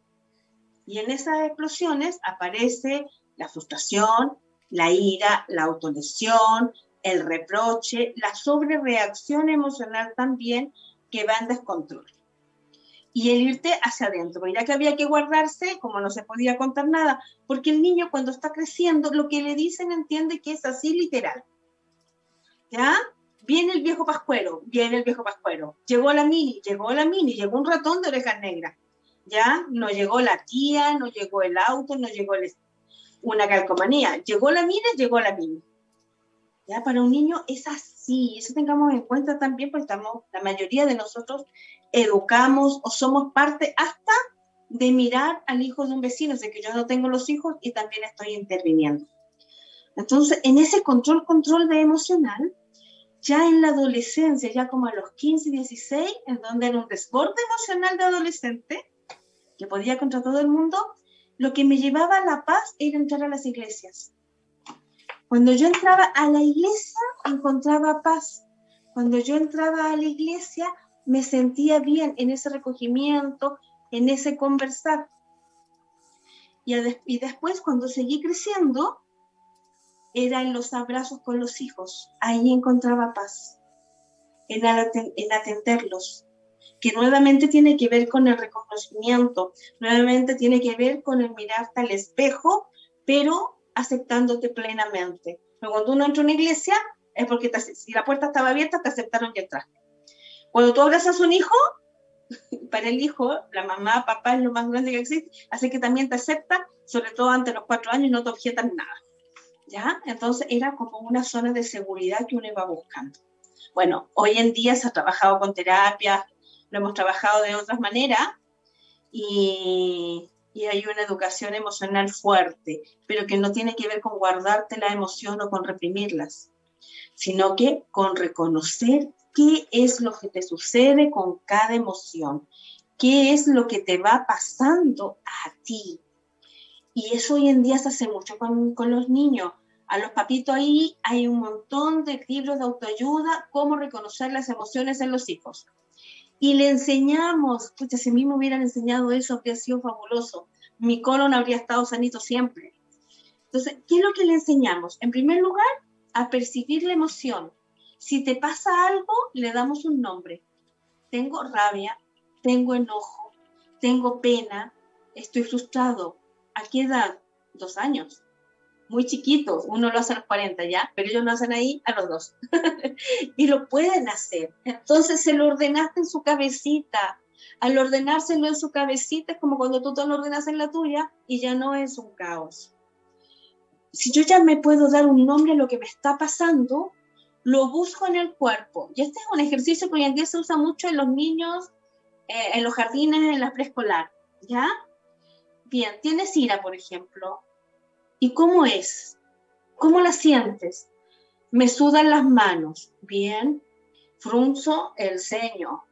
Y en esas explosiones aparece la frustración, la ira, la autolesión, el reproche, la sobrereacción emocional también que va en descontrol y el irte hacia adentro. Ya que había que guardarse, como no se podía contar nada, porque el niño cuando está creciendo, lo que le dicen entiende que es así literal. ¿Ya? Viene el viejo pascuero, viene el viejo pascuero. Llegó la mini, llegó la mini, llegó un ratón de orejas negras. ¿Ya? No llegó la tía, no llegó el auto, no llegó una calcomanía. Llegó la mini, llegó la mini. ¿Ya? Para un niño es así, eso tengamos en cuenta también, porque estamos, la mayoría de nosotros educamos o somos parte hasta de mirar al hijo de un vecino, sé que yo no tengo los hijos y también estoy interviniendo. Entonces, en ese control, control de emocional, ya en la adolescencia, ya como a los 15, 16, en donde era un desborde emocional de adolescente, que podía contra todo el mundo, lo que me llevaba a la paz era entrar a las iglesias. Cuando yo entraba a la iglesia, encontraba paz. Cuando yo entraba a la iglesia, me sentía bien en ese recogimiento, en ese conversar. Y, después, cuando seguí creciendo, era en los abrazos con los hijos. Ahí encontraba paz, en, en atenderlos, que nuevamente tiene que ver con el reconocimiento, nuevamente tiene que ver con el mirarte al espejo, pero aceptándote plenamente. cuando uno entra en una iglesia, es porque si la puerta estaba abierta, te aceptaron y entraste. Cuando tú abrazas a un hijo, para el hijo, la mamá, papá es lo más grande que existe, así que también te acepta, sobre todo ante los cuatro años, no te objetan nada. ¿Ya? Entonces era como una zona de seguridad que uno iba buscando. Bueno, hoy en día se ha trabajado con terapia, lo hemos trabajado de otras maneras y hay una educación emocional fuerte, pero que no tiene que ver con guardarte la emoción o con reprimirlas, sino que con reconocer qué es lo que te sucede con cada emoción, qué es lo que te va pasando a ti. Y eso hoy en día se hace mucho con, con los niños. A los papitos ahí hay un montón de libros de autoayuda, cómo reconocer las emociones en los hijos. Y le enseñamos, escucha, si a mí me hubieran enseñado eso, habría sido fabuloso. Mi colon habría estado sanito siempre. Entonces, ¿qué es lo que le enseñamos? En primer lugar, a percibir la emoción, si te pasa algo, le damos un nombre. Tengo rabia, tengo enojo, tengo pena, estoy frustrado. ¿A qué edad? Dos años. Muy chiquito, uno lo hace a los 40 ya, pero ellos lo hacen ahí a los dos. y lo pueden hacer. Entonces se lo ordenaste en su cabecita. Al ordenárselo en su cabecita es como cuando tú te lo ordenas en la tuya y ya no es un caos. Si yo ya me puedo dar un nombre a lo que me está pasando, lo busco en el cuerpo. Y este es un ejercicio que hoy en día se usa mucho en los niños, eh, en los jardines, en la preescolar. ¿Ya? Bien, tienes ira, por ejemplo. ¿Y cómo es? ¿Cómo la sientes? Me sudan las manos. Bien. frunzo el ceño,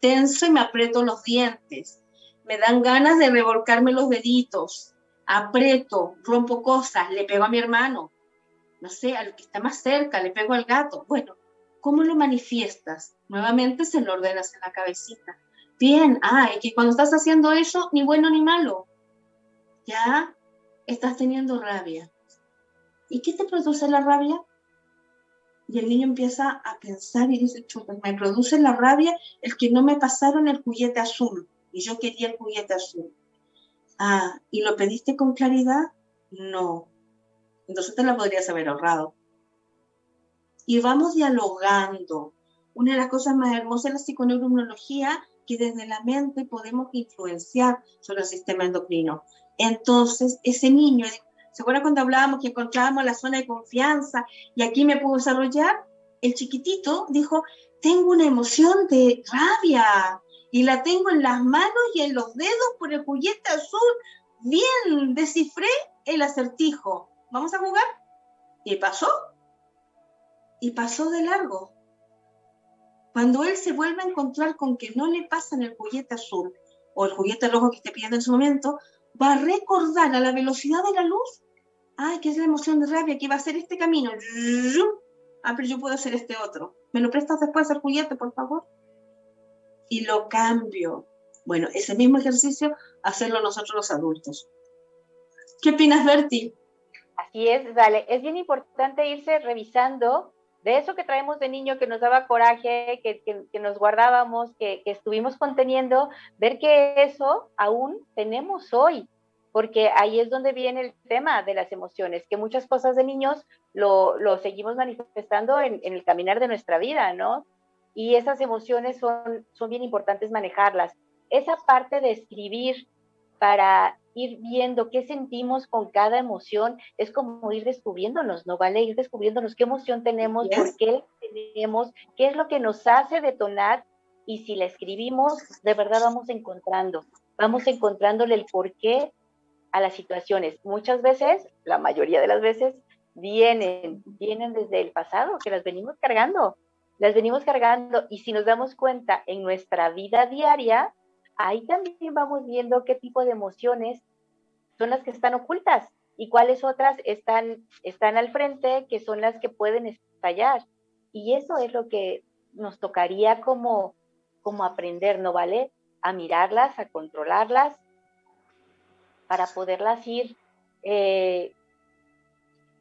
tenso y me aprieto los dientes, me dan ganas de revolcarme los deditos, aprieto, rompo cosas, le pego a mi hermano, no sé, al que está más cerca, le pego al gato. Bueno, ¿cómo lo manifiestas? Nuevamente se lo ordenas en la cabecita. Bien, ah, es que cuando estás haciendo eso, ni bueno ni malo, ya estás teniendo rabia. ¿Y qué te produce la rabia? Y el niño empieza a pensar y dice, chuta, me produce la rabia el que no me pasaron el juguete azul y yo quería el juguete azul. Ah, ¿y lo pediste con claridad? No. Entonces te la podrías haber ahorrado. Y vamos dialogando. Una de las cosas más hermosas de la psiconeuroinmunología que desde la mente podemos influenciar sobre el sistema endocrino. Entonces, ese niño, ¿se acuerdan cuando hablábamos que encontrábamos la zona de confianza y aquí me puedo desarrollar? El chiquitito dijo, tengo una emoción de rabia y la tengo en las manos y en los dedos por el juguete azul. Bien, descifré el acertijo. ¿Vamos a jugar? Y pasó. Y pasó de largo. Cuando él se vuelve a encontrar con que no le pasan el juguete azul o el juguete rojo que esté pidiendo en su momento, va a recordar a la velocidad de la luz, ay, que es la emoción de rabia, que va a ser este camino. Ah, pero yo puedo hacer este otro. ¿Me lo prestas después el juguete, por favor? Y lo cambio. Bueno, ese mismo ejercicio, hacerlo nosotros los adultos. ¿Qué opinas, Berti? Así es, vale. Es bien importante irse revisando de eso que traemos de niño que nos daba coraje, que, que, nos guardábamos, que, que, estuvimos conteniendo, ver que eso aún tenemos hoy, porque ahí es donde viene el tema de las emociones, que muchas cosas de niños lo, lo seguimos manifestando en, en, el caminar de nuestra vida, ¿no? Y esas emociones son, son bien importantes manejarlas. Esa parte de escribir para ir viendo qué sentimos con cada emoción, es como ir descubriéndonos, ¿no? ¿Vale? Ir descubriéndonos qué emoción tenemos, por qué tenemos, qué es lo que nos hace detonar y si la escribimos, de verdad vamos encontrando, vamos encontrándole el porqué a las situaciones. Muchas veces, la mayoría de las veces, vienen, vienen desde el pasado, que las venimos cargando, las venimos cargando y si nos damos cuenta en nuestra vida diaria, ahí también vamos viendo qué tipo de emociones son las que están ocultas y cuáles otras están, están al frente, que son las que pueden estallar. Y eso es lo que nos tocaría como, como aprender, ¿no vale? A mirarlas, a controlarlas, para poderlas ir, eh,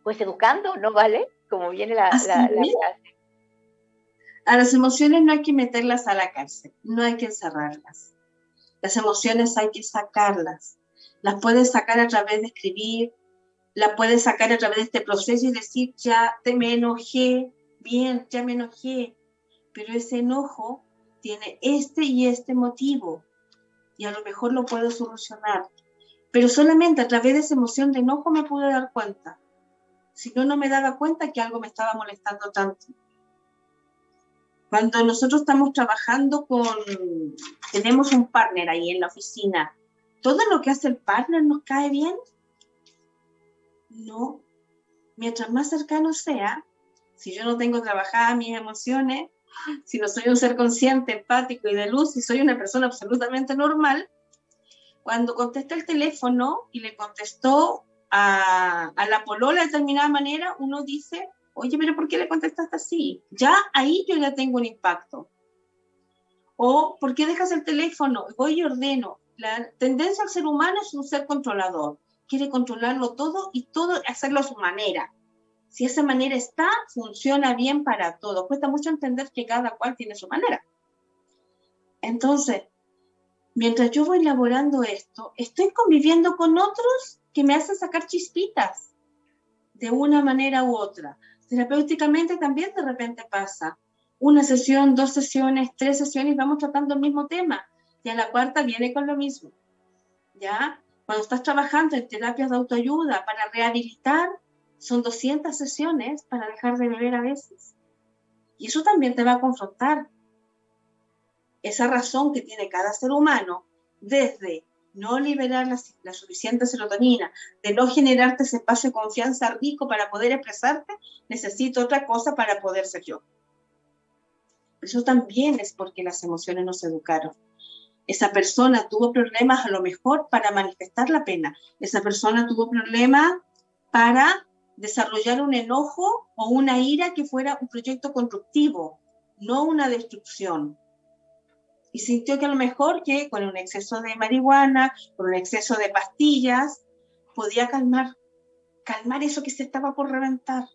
pues educando, ¿no vale? Como viene la, la, la frase. A las emociones no hay que meterlas a la cárcel, no hay que encerrarlas. Las emociones hay que sacarlas. Las puedes sacar a través de escribir, las puedes sacar a través de este proceso y decir, ya te me enojé, bien, ya me enojé, pero ese enojo tiene este y este motivo y a lo mejor lo puedo solucionar. Pero solamente a través de esa emoción de enojo me pude dar cuenta. Si no, no me daba cuenta que algo me estaba molestando tanto. Cuando nosotros estamos trabajando con, tenemos un partner ahí en la oficina, ¿todo lo que hace el partner nos cae bien? No. Mientras más cercano sea, si yo no tengo trabajadas mis emociones, si no soy un ser consciente, empático y de luz, si soy una persona absolutamente normal, cuando contesta el teléfono y le contestó a, a la polola de determinada manera, uno dice, oye, pero ¿por qué le contestaste así? Ya ahí yo ya tengo un impacto. O, ¿por qué dejas el teléfono? Voy y ordeno. La tendencia al ser humano es un ser controlador. Quiere controlarlo todo y todo hacerlo a su manera. Si esa manera está, funciona bien para todos. Cuesta mucho entender que cada cual tiene su manera. Entonces, mientras yo voy elaborando esto, estoy conviviendo con otros que me hacen sacar chispitas de una manera u otra. Terapéuticamente también de repente pasa. Una sesión, dos sesiones, tres sesiones, vamos tratando el mismo tema. Y a la cuarta viene con lo mismo. ¿Ya? Cuando estás trabajando en terapias de autoayuda para rehabilitar, son 200 sesiones para dejar de beber a veces. Y eso también te va a confrontar. Esa razón que tiene cada ser humano, desde no liberar la, suficiente serotonina, de no generarte ese espacio de confianza rico para poder expresarte, necesito otra cosa para poder ser yo. eso también es porque las emociones nos educaron. Esa persona tuvo problemas a lo mejor para manifestar la pena. Esa persona tuvo problemas para desarrollar un enojo o una ira que fuera un proyecto constructivo, no una destrucción. Y sintió que a lo mejor que con un exceso de marihuana, con un exceso de pastillas, podía calmar, calmar eso que se estaba por reventar.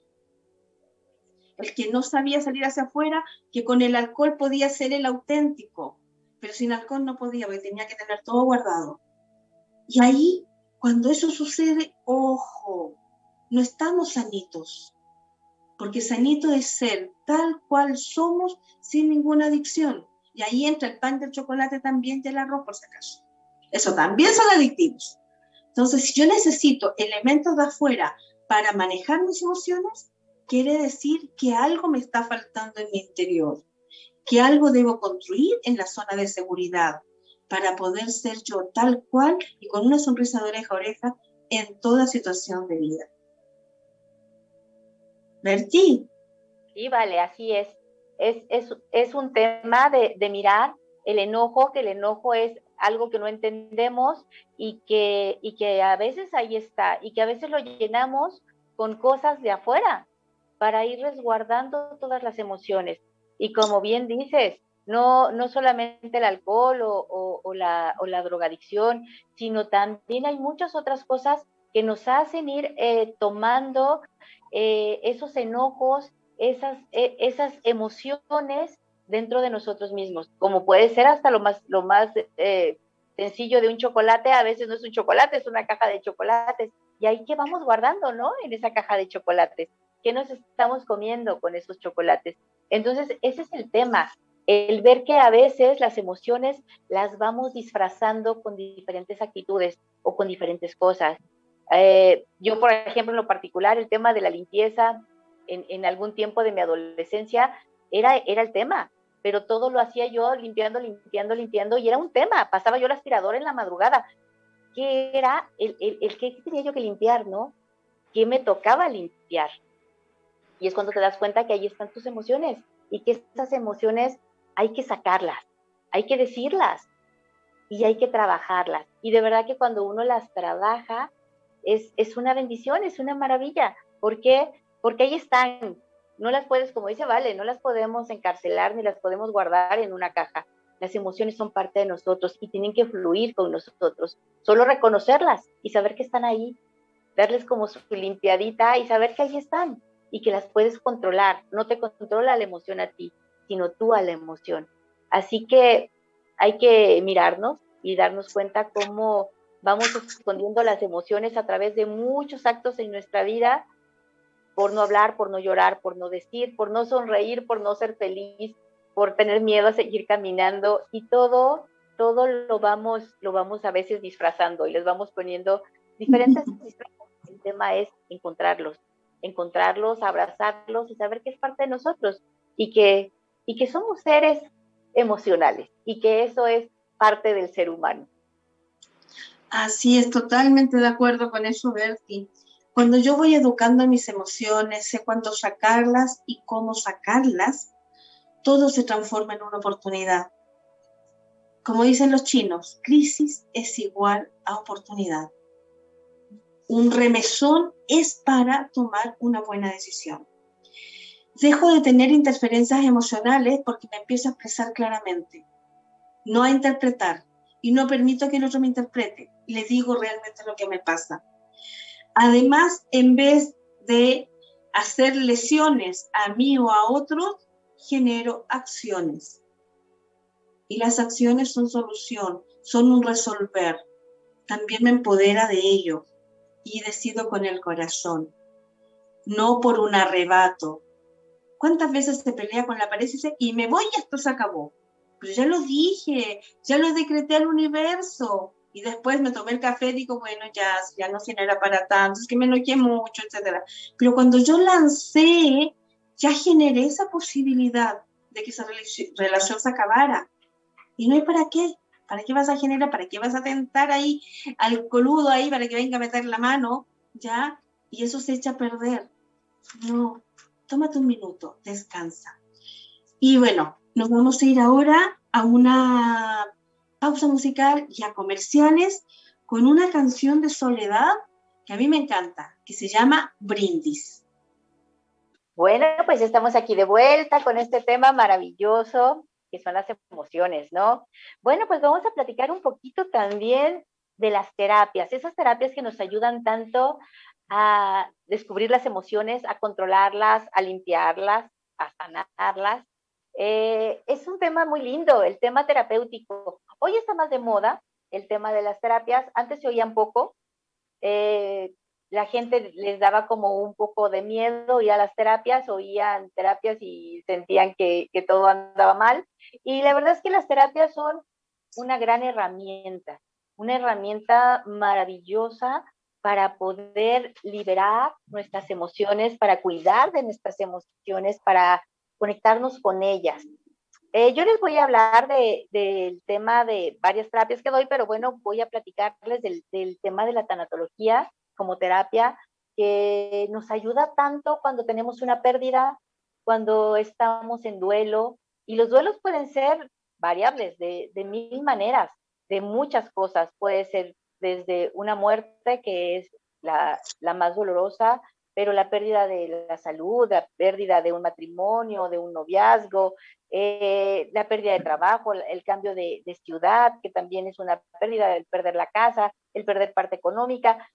El que no sabía salir hacia afuera, que con el alcohol podía ser el auténtico, pero sin alcohol no podía, porque tenía que tener todo guardado. Y ahí, cuando eso sucede, ojo, no estamos sanitos, porque sanito es ser tal cual somos sin ninguna adicción. Y ahí entra el pan del chocolate también y el arroz, por si acaso. Eso también son adictivos. Entonces, si yo necesito elementos de afuera para manejar mis emociones, quiere decir que algo me está faltando en mi interior, que algo debo construir en la zona de seguridad para poder ser yo tal cual y con una sonrisa de oreja a oreja en toda situación de vida. Berti. Sí, vale, así es. Es, es, es un tema de, de, mirar el enojo, que el enojo es algo que no entendemos y que, y que a veces ahí está y que a veces lo llenamos con cosas de afuera para ir resguardando todas las emociones. Y como bien dices, no, no solamente el alcohol o, o, la, o la drogadicción, sino también hay muchas otras cosas que nos hacen ir eh, tomando eh, esos enojos, esas, eh, esas emociones dentro de nosotros mismos, como puede ser hasta lo más, lo más eh, sencillo de un chocolate, a veces no es un chocolate, es una caja de chocolates, y ahí que vamos guardando, ¿no? En esa caja de chocolates, ¿qué nos estamos comiendo con esos chocolates? Entonces, ese es el tema, el ver que a veces las emociones las vamos disfrazando con diferentes actitudes o con diferentes cosas. Eh, yo, por ejemplo, en lo particular, el tema de la limpieza en, algún tiempo de mi adolescencia era, era el tema, pero todo lo hacía yo limpiando, limpiando, limpiando, y era un tema. Pasaba yo el aspirador en la madrugada. ¿Qué era el, el, el que tenía yo que limpiar, no? ¿Qué me tocaba limpiar? Y es cuando te das cuenta que ahí están tus emociones y que esas emociones hay que sacarlas, hay que decirlas y hay que trabajarlas. Y de verdad que cuando uno las trabaja, es, es una bendición, es una maravilla. ¿Por qué? Porque ahí están. No las puedes, como dice Vale, no las podemos encarcelar ni las podemos guardar en una caja. Las emociones son parte de nosotros y tienen que fluir con nosotros. Solo reconocerlas y saber que están ahí, darles como su limpiadita y saber que ahí están y que las puedes controlar. No te controla la emoción a ti, sino tú a la emoción. Así que hay que mirarnos y darnos cuenta cómo vamos escondiendo las emociones a través de muchos actos en nuestra vida, por no hablar, por no llorar, por no decir, por no sonreír, por no ser feliz, por tener miedo a seguir caminando y todo, todo lo vamos, lo vamos a veces disfrazando y les vamos poniendo diferentes disfraces. El tema es encontrarlos, encontrarlos, abrazarlos y saber que es parte de nosotros y que, y que somos seres emocionales y que eso es parte del ser humano. Así es, totalmente de acuerdo con eso, Berti. Cuando yo voy educando mis emociones, sé cuándo sacarlas y cómo sacarlas, todo se transforma en una oportunidad. Como dicen los chinos, crisis es igual a oportunidad. Un remesón es para tomar una buena decisión. Dejo de tener interferencias emocionales porque me empiezo a expresar claramente, no a interpretar y no permito que el otro me interprete. Le digo realmente lo que me pasa. Además, en vez de hacer lesiones a mí o a otros, genero acciones. Y las acciones son solución, son un resolver. También me empodera de ello y decido con el corazón, no por un arrebato. ¿Cuántas veces se pelea con la pared y dice, y me voy y esto se acabó? pero ya lo dije, ya lo decreté al universo. Y después me tomé el café digo, bueno, ya, ya no si no era para tanto, es que me enojé mucho, etc. Pero cuando yo lancé, ya generé esa posibilidad de que esa relación se acabara. Y no hay para qué. ¿Para qué vas a generar? ¿Para qué vas a tentar ahí al coludo ahí para que venga a meter la mano? ¿Ya? Y eso se echa a perder. No, tómate un minuto, descansa. Y bueno, nos vamos a ir ahora a una pausa musical y a comerciales con una canción de soledad que a mí me encanta, que se llama Brindis. Bueno, pues estamos aquí de vuelta con este tema maravilloso que son las emociones, ¿no? Bueno, pues vamos a platicar un poquito también de las terapias, esas terapias que nos ayudan tanto a descubrir las emociones, a controlarlas, a limpiarlas, a sanarlas. Eh, es un tema muy lindo, el tema terapéutico. Hoy está más de moda el tema de las terapias. Antes se oían poco. Eh, la gente les daba como un poco de miedo y a las terapias, oían terapias y sentían que todo andaba mal. Y la verdad es que las terapias son una gran herramienta una herramienta maravillosa para poder liberar nuestras emociones, para cuidar de nuestras emociones, para conectarnos con ellas. Eh, yo les voy a hablar del tema de varias terapias que doy, pero bueno, voy a platicarles del, del tema de la tanatología como terapia, que nos ayuda tanto cuando tenemos una pérdida, cuando estamos en duelo, y los duelos pueden ser variables de, de mil maneras de muchas cosas. Puede ser desde una muerte, que es la, más dolorosa, pero la pérdida de la salud, la pérdida de un matrimonio, de un noviazgo, eh, la pérdida de trabajo, el cambio de, de, ciudad, que también es una pérdida, el perder la casa, el perder parte económica.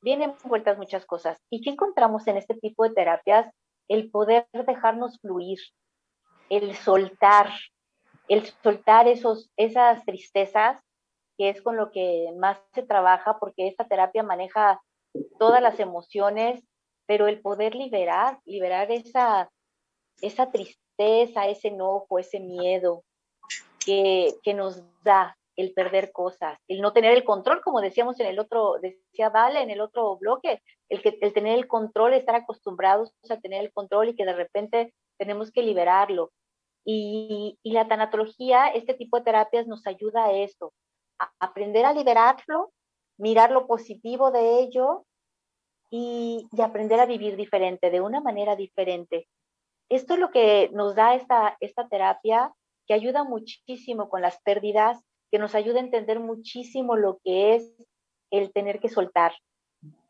Vienen vueltas muchas cosas. ¿Y qué encontramos en este tipo de terapias? El poder dejarnos fluir, el soltar, el soltar esos, esas tristezas, que es con lo que más se trabaja, porque esta terapia maneja todas las emociones, pero el poder liberar, liberar esa, esa tristeza, ese enojo, ese miedo que, que nos da el perder cosas, el no tener el control, como decíamos en el otro, decía Vale en el otro bloque, el, que, el tener el control, estar acostumbrados a tener el control y que de repente tenemos que liberarlo. Y, y la tanatología, este tipo de terapias nos ayuda a eso, aprender a liberarlo, mirar lo positivo de ello y, aprender a vivir diferente, de una manera diferente. Esto es lo que nos da esta, esta terapia, que ayuda muchísimo con las pérdidas, que nos ayuda a entender muchísimo lo que es el tener que soltar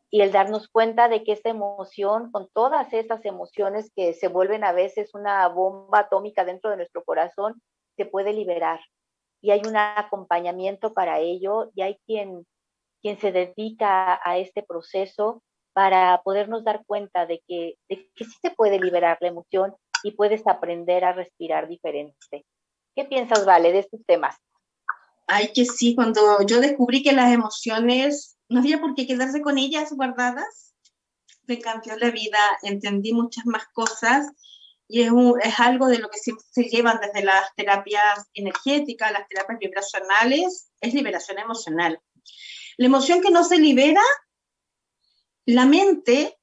y el darnos cuenta de que esta emoción, con todas estas emociones que se vuelven a veces una bomba atómica dentro de nuestro corazón, se puede liberar y hay un acompañamiento para ello y hay quien, quien se dedica a este proceso para podernos dar cuenta de que, de que sí se puede liberar la emoción y puedes aprender a respirar diferente. ¿Qué piensas, Vale, de estos temas? Ay, que sí, cuando yo descubrí que las emociones no había por qué quedarse con ellas guardadas, me cambió la vida, entendí muchas más cosas y es, es, algo de lo que siempre se llevan desde las terapias energéticas, las terapias vibracionales, es liberación emocional. La emoción que no se libera, la mente,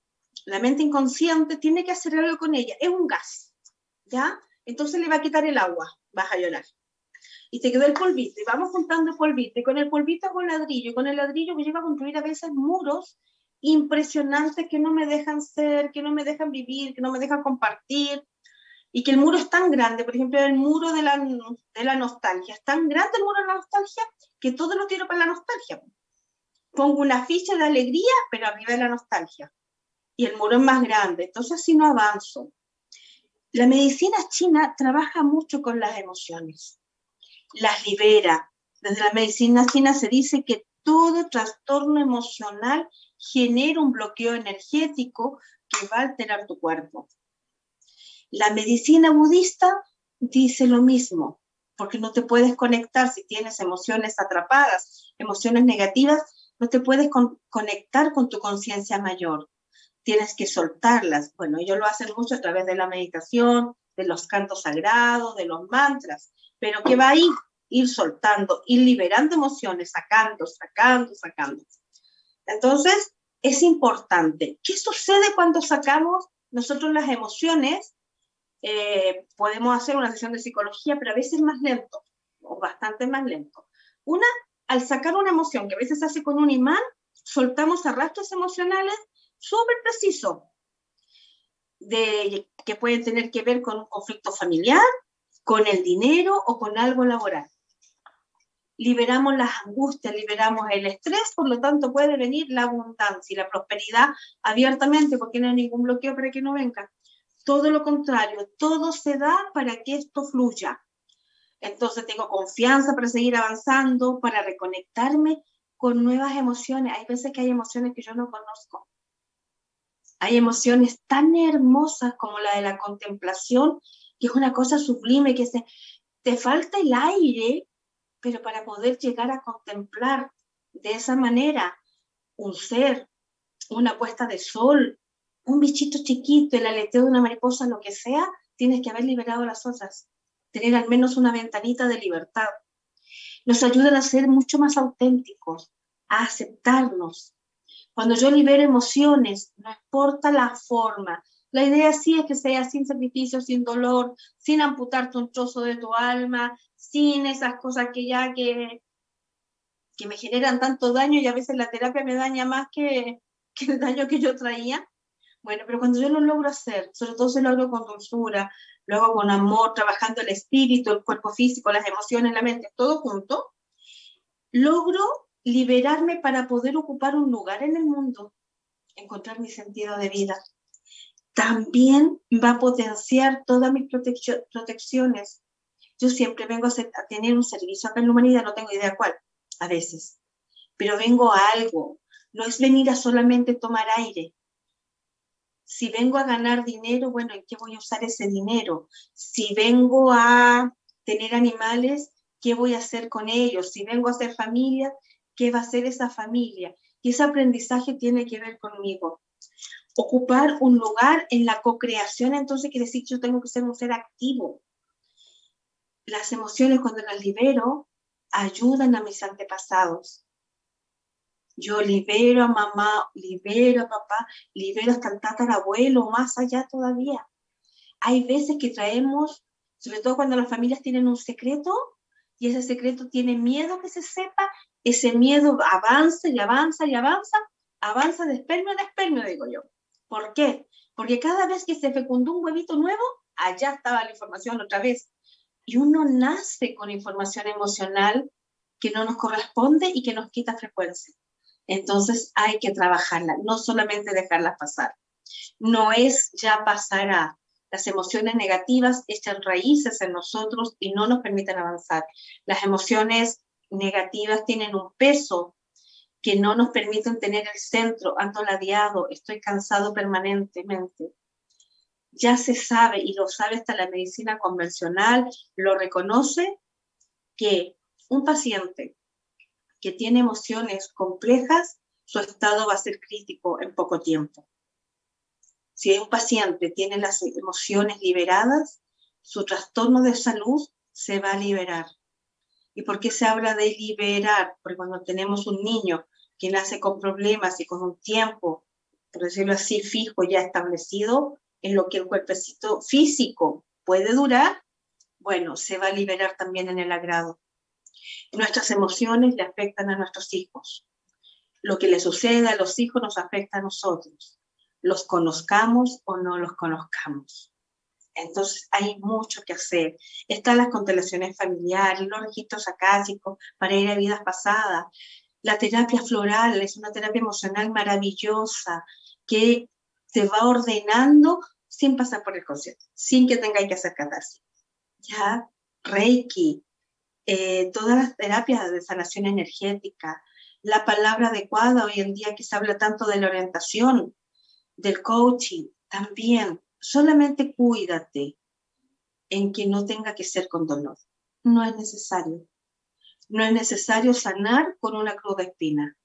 la mente inconsciente, tiene que hacer algo con ella. Es un gas, ¿ya? Entonces le va a quitar el agua, vas a llorar. Y te quedó el polvito, vamos juntando polvito, y con el polvito hago ladrillo, con el ladrillo me lleva a construir a veces muros impresionantes que no me dejan ser, que no me dejan vivir, que no me dejan compartir, y que el muro es tan grande, por ejemplo, el muro de la, de la nostalgia, es tan grande el muro de la nostalgia que todo lo tiro para la nostalgia. Pongo una ficha de alegría, pero arriba de la nostalgia. Y el muro es más grande, entonces así no avanzo. La medicina china trabaja mucho con las emociones, las libera. Desde la medicina china se dice que todo trastorno emocional genera un bloqueo energético que va a alterar tu cuerpo. La medicina budista dice lo mismo, porque no te puedes conectar si tienes emociones atrapadas, emociones negativas, no te puedes conectar con tu conciencia mayor. Tienes que soltarlas. Bueno, ellos lo hacen mucho a través de la meditación, de los cantos sagrados, de los mantras, pero que va a ir, ir soltando, ir liberando emociones, sacando, sacando, sacando. Entonces, es importante. ¿Qué sucede cuando sacamos nosotros las emociones eh, podemos hacer una sesión de psicología, pero a veces más lento, o bastante más lento. Una, al sacar una emoción que a veces se hace con un imán, soltamos arrastros emocionales súper precisos, de, que pueden tener que ver con un conflicto familiar, con el dinero o con algo laboral. Liberamos las angustias, liberamos el estrés, por lo tanto puede venir la abundancia y la prosperidad abiertamente porque no hay ningún bloqueo para que no venga. Todo lo contrario, todo se da para que esto fluya. Entonces tengo confianza para seguir avanzando, para reconectarme con nuevas emociones. Hay veces que hay emociones que yo no conozco. Hay emociones tan hermosas como la de la contemplación, que es una cosa sublime, que se, te falta el aire, pero para poder llegar a contemplar de esa manera un ser, una puesta de sol, un bichito chiquito, el aleteo de una mariposa, lo que sea, tienes que haber liberado las otras, tener al menos una ventanita de libertad. Nos ayudan a ser mucho más auténticos, a aceptarnos. Cuando yo libero emociones, no importa la forma, la idea sí es que sea sin sacrificio, sin dolor, sin amputarte un trozo de tu alma, sin esas cosas que ya que, que me generan tanto daño y a veces la terapia me daña más que, que el daño que yo traía. Bueno, pero cuando yo lo logro hacer, sobre todo se lo hago con dulzura, lo hago con amor, trabajando el espíritu, el cuerpo físico, las emociones, la mente, todo junto, logro liberarme para poder ocupar un lugar en el mundo, encontrar mi sentido de vida también va a potenciar todas mis protecciones. Yo siempre vengo a, tener un servicio acá en la humanidad, no tengo idea cuál, a veces, pero vengo a algo. No es venir a solamente tomar aire. Si vengo a ganar dinero, bueno, ¿en qué voy a usar ese dinero? Si vengo a tener animales, ¿qué voy a hacer con ellos? Si vengo a hacer familia, ¿qué va a hacer esa familia? Y ese aprendizaje tiene que ver conmigo ocupar un lugar en la co-creación, entonces quiere decir que yo tengo que ser un ser activo. Las emociones cuando las libero ayudan a mis antepasados. Yo libero a mamá, libero a papá, libero hasta el tatarabuelo, más allá todavía. Hay veces que traemos, sobre todo cuando las familias tienen un secreto y ese secreto tiene miedo que se sepa, ese miedo avanza y avanza y avanza, avanza de espermio a espermio, digo yo. ¿Por qué? Porque cada vez que se fecundó un huevito nuevo, allá estaba la información otra vez. Y uno nace con información emocional que no nos corresponde y que nos quita frecuencia. Entonces hay que trabajarla, no solamente dejarlas pasar. No es ya pasar a las emociones negativas echan raíces en nosotros y no nos permiten avanzar. Las emociones negativas tienen un peso que no nos permiten tener el centro, ando ladeado, estoy cansado permanentemente. Ya se sabe, y lo sabe hasta la medicina convencional, lo reconoce, que un paciente que tiene emociones complejas, su estado va a ser crítico en poco tiempo. Si un paciente tiene las emociones liberadas, su trastorno de salud se va a liberar. ¿Y por qué se habla de liberar? Porque cuando tenemos un niño que nace con problemas y con un tiempo, por decirlo así, fijo ya establecido, en lo que el cuerpecito físico puede durar, bueno, se va a liberar también en el agrado. Nuestras emociones le afectan a nuestros hijos. Lo que le sucede a los hijos nos afecta a nosotros, los conozcamos o no los conozcamos. Entonces hay mucho que hacer. Están las constelaciones familiares, los registros acásicos para ir a vidas pasadas, la terapia floral es una terapia emocional maravillosa que te va ordenando sin pasar por el concierto, sin que tengáis que hacer catarsis. Ya, Reiki, eh, todas las terapias de sanación energética, la palabra adecuada hoy en día que se habla tanto de la orientación, del coaching, también, solamente cuídate en que no tenga que ser con dolor. No es necesario. No es necesario sanar con una cruda espina.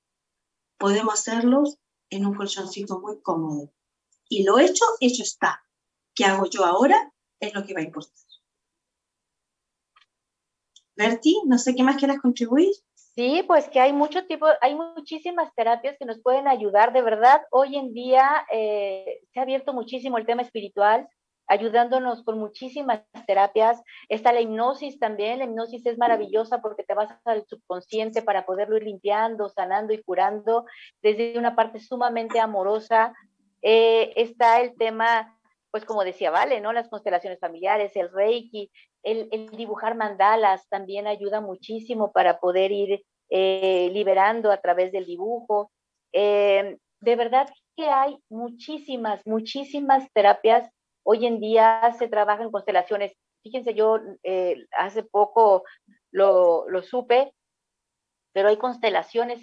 Podemos hacerlos en un colchoncito muy cómodo. Y lo hecho, hecho está. ¿Qué hago yo ahora? Es lo que va a importar. Berti, no sé qué más quieras contribuir. Sí, pues que hay mucho tipo, hay muchísimas terapias que nos pueden ayudar. De verdad, hoy en día eh, se ha abierto muchísimo el tema espiritual ayudándonos con muchísimas terapias. Está la hipnosis también. La hipnosis es maravillosa porque te vas al subconsciente para poderlo ir limpiando, sanando y curando desde una parte sumamente amorosa. Eh, está el tema, pues como decía Vale, ¿no? Las constelaciones familiares, el Reiki, el, dibujar mandalas también ayuda muchísimo para poder ir eh, liberando a través del dibujo. Eh, de verdad que hay muchísimas, muchísimas terapias. Hoy en día se trabaja en constelaciones. Fíjense, yo eh, hace poco lo, lo, supe, pero hay constelaciones,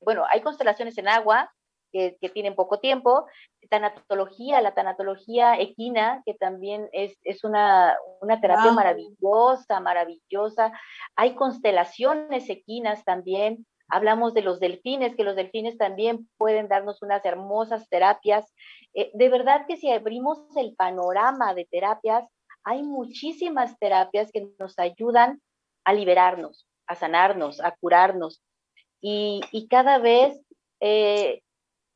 bueno, hay constelaciones en agua, que, tienen poco tiempo, tanatología, la tanatología equina, que también es, es una, una terapia maravillosa, maravillosa. Hay constelaciones equinas también. Hablamos de los delfines, que los delfines también pueden darnos unas hermosas terapias. Eh, de verdad que si abrimos el panorama de terapias, hay muchísimas terapias que nos ayudan a liberarnos, a sanarnos, a curarnos. Y, y cada vez eh,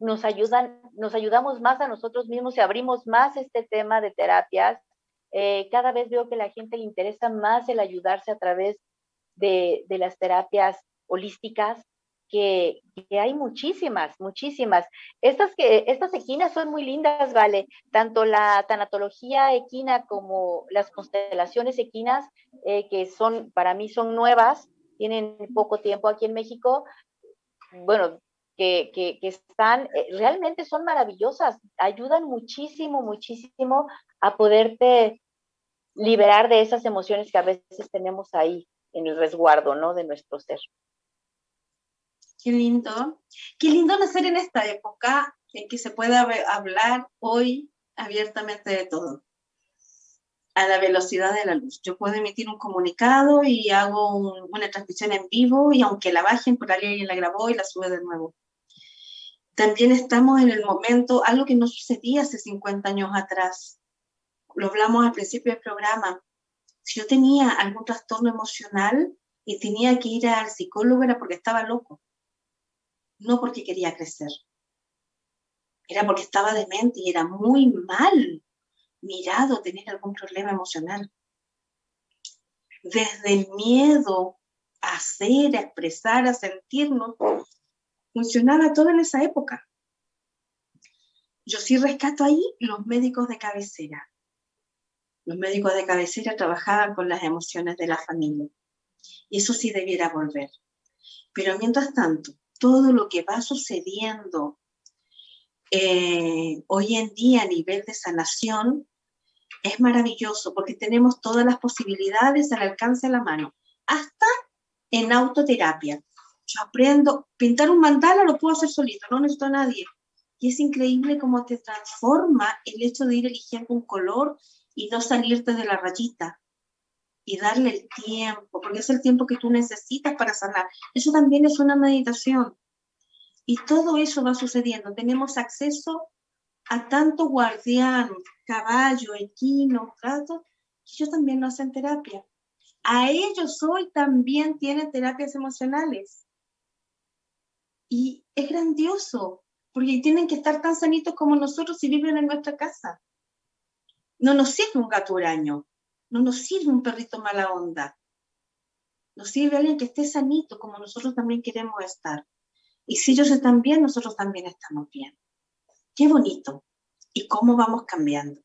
nos ayudan, nos ayudamos más a nosotros mismos y abrimos más este tema de terapias. Eh, cada vez veo que la gente le interesa más el ayudarse a través de, las terapias holísticas, que, hay muchísimas, muchísimas. Estas, que, estas equinas son muy lindas, ¿vale? Tanto la tanatología equina como las constelaciones equinas, eh, que son, para mí son nuevas, tienen poco tiempo aquí en México. Bueno, que, están, eh, realmente son maravillosas, ayudan muchísimo, muchísimo a poderte liberar de esas emociones que a veces tenemos ahí en el resguardo, ¿no? De nuestro ser. Qué lindo. Qué lindo nacer en esta época en que se pueda hablar hoy abiertamente de todo a la velocidad de la luz. Yo puedo emitir un comunicado y hago una transmisión en vivo y aunque la bajen, por alguien la grabó y la sube de nuevo. También estamos en el momento, algo que no sucedía hace 50 años atrás. Lo hablamos al principio del programa. Si yo tenía algún trastorno emocional y tenía que ir al psicólogo era porque estaba loco, no porque quería crecer. Era porque estaba demente y era muy mal mirado tener algún problema emocional. Desde el miedo a hacer, a expresar, a sentirnos, funcionaba todo en esa época. Yo sí rescato ahí los médicos de cabecera. Los médicos de cabecera trabajaban con las emociones de la familia. Y eso sí debiera volver. Pero mientras tanto, todo lo que va sucediendo eh, hoy en día a nivel de sanación es maravilloso porque tenemos todas las posibilidades al alcance de la mano, hasta en autoterapia. Yo aprendo, pintar un mandala lo puedo hacer solito, no necesito a nadie. Y es increíble cómo te transforma el hecho de ir eligiendo un color y no salirte de la rayita y darle el tiempo, porque es el tiempo que tú necesitas para sanar. Eso también es una meditación. Y todo eso va sucediendo. Tenemos acceso a tanto guardián, caballo, equino, gato, que ellos también no hacen terapia. A ellos hoy también tienen terapias emocionales. Y es grandioso, porque tienen que estar tan sanitos como nosotros si viven en nuestra casa. No nos sirve un gato huraño, no nos sirve un perrito mala onda. Nos sirve alguien que esté sanito como nosotros también queremos estar. Y si ellos están bien, nosotros también estamos bien. Qué bonito. ¿Y cómo vamos cambiando?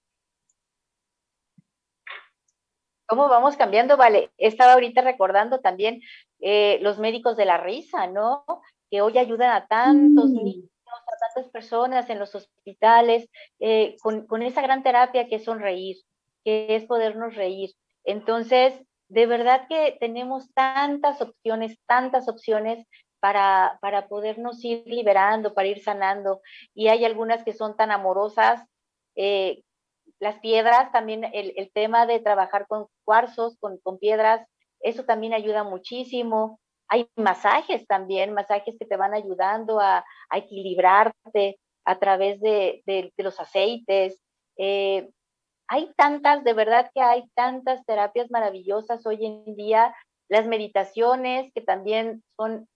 ¿Cómo vamos cambiando? Vale, estaba ahorita recordando también eh, los médicos de la risa, ¿no? Que hoy ayudan a tantos mm. niños, a tantas personas en los hospitales, eh, con, esa gran terapia que es sonreír, que es podernos reír. Entonces, de verdad que tenemos tantas opciones, tantas opciones para, para podernos ir liberando, para ir sanando. Y hay algunas que son tan amorosas. Eh, las piedras, también el, tema de trabajar con cuarzos, con, con piedras, eso también ayuda muchísimo. Hay masajes también, masajes que te van ayudando a, equilibrarte a través de, los aceites. Eh, hay tantas, de verdad que hay tantas terapias maravillosas hoy en día. Las meditaciones que también son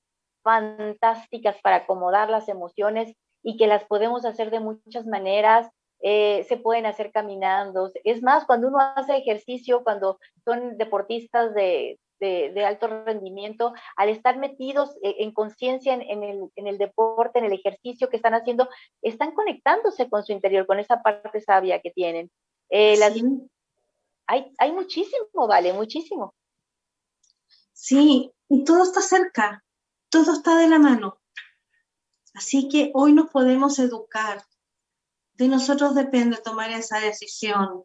fantásticas para acomodar las emociones y que las podemos hacer de muchas maneras. Eh, se pueden hacer caminando. Es más, cuando uno hace ejercicio, cuando son deportistas de, de, alto rendimiento, al estar metidos eh, en conciencia en, el, deporte, en el ejercicio que están haciendo, están conectándose con su interior, con esa parte sabia que tienen. Eh, Hay, hay muchísimo, vale, muchísimo. Sí, y todo está cerca, todo está de la mano. Así que hoy nos podemos educar. De nosotros depende tomar esa decisión.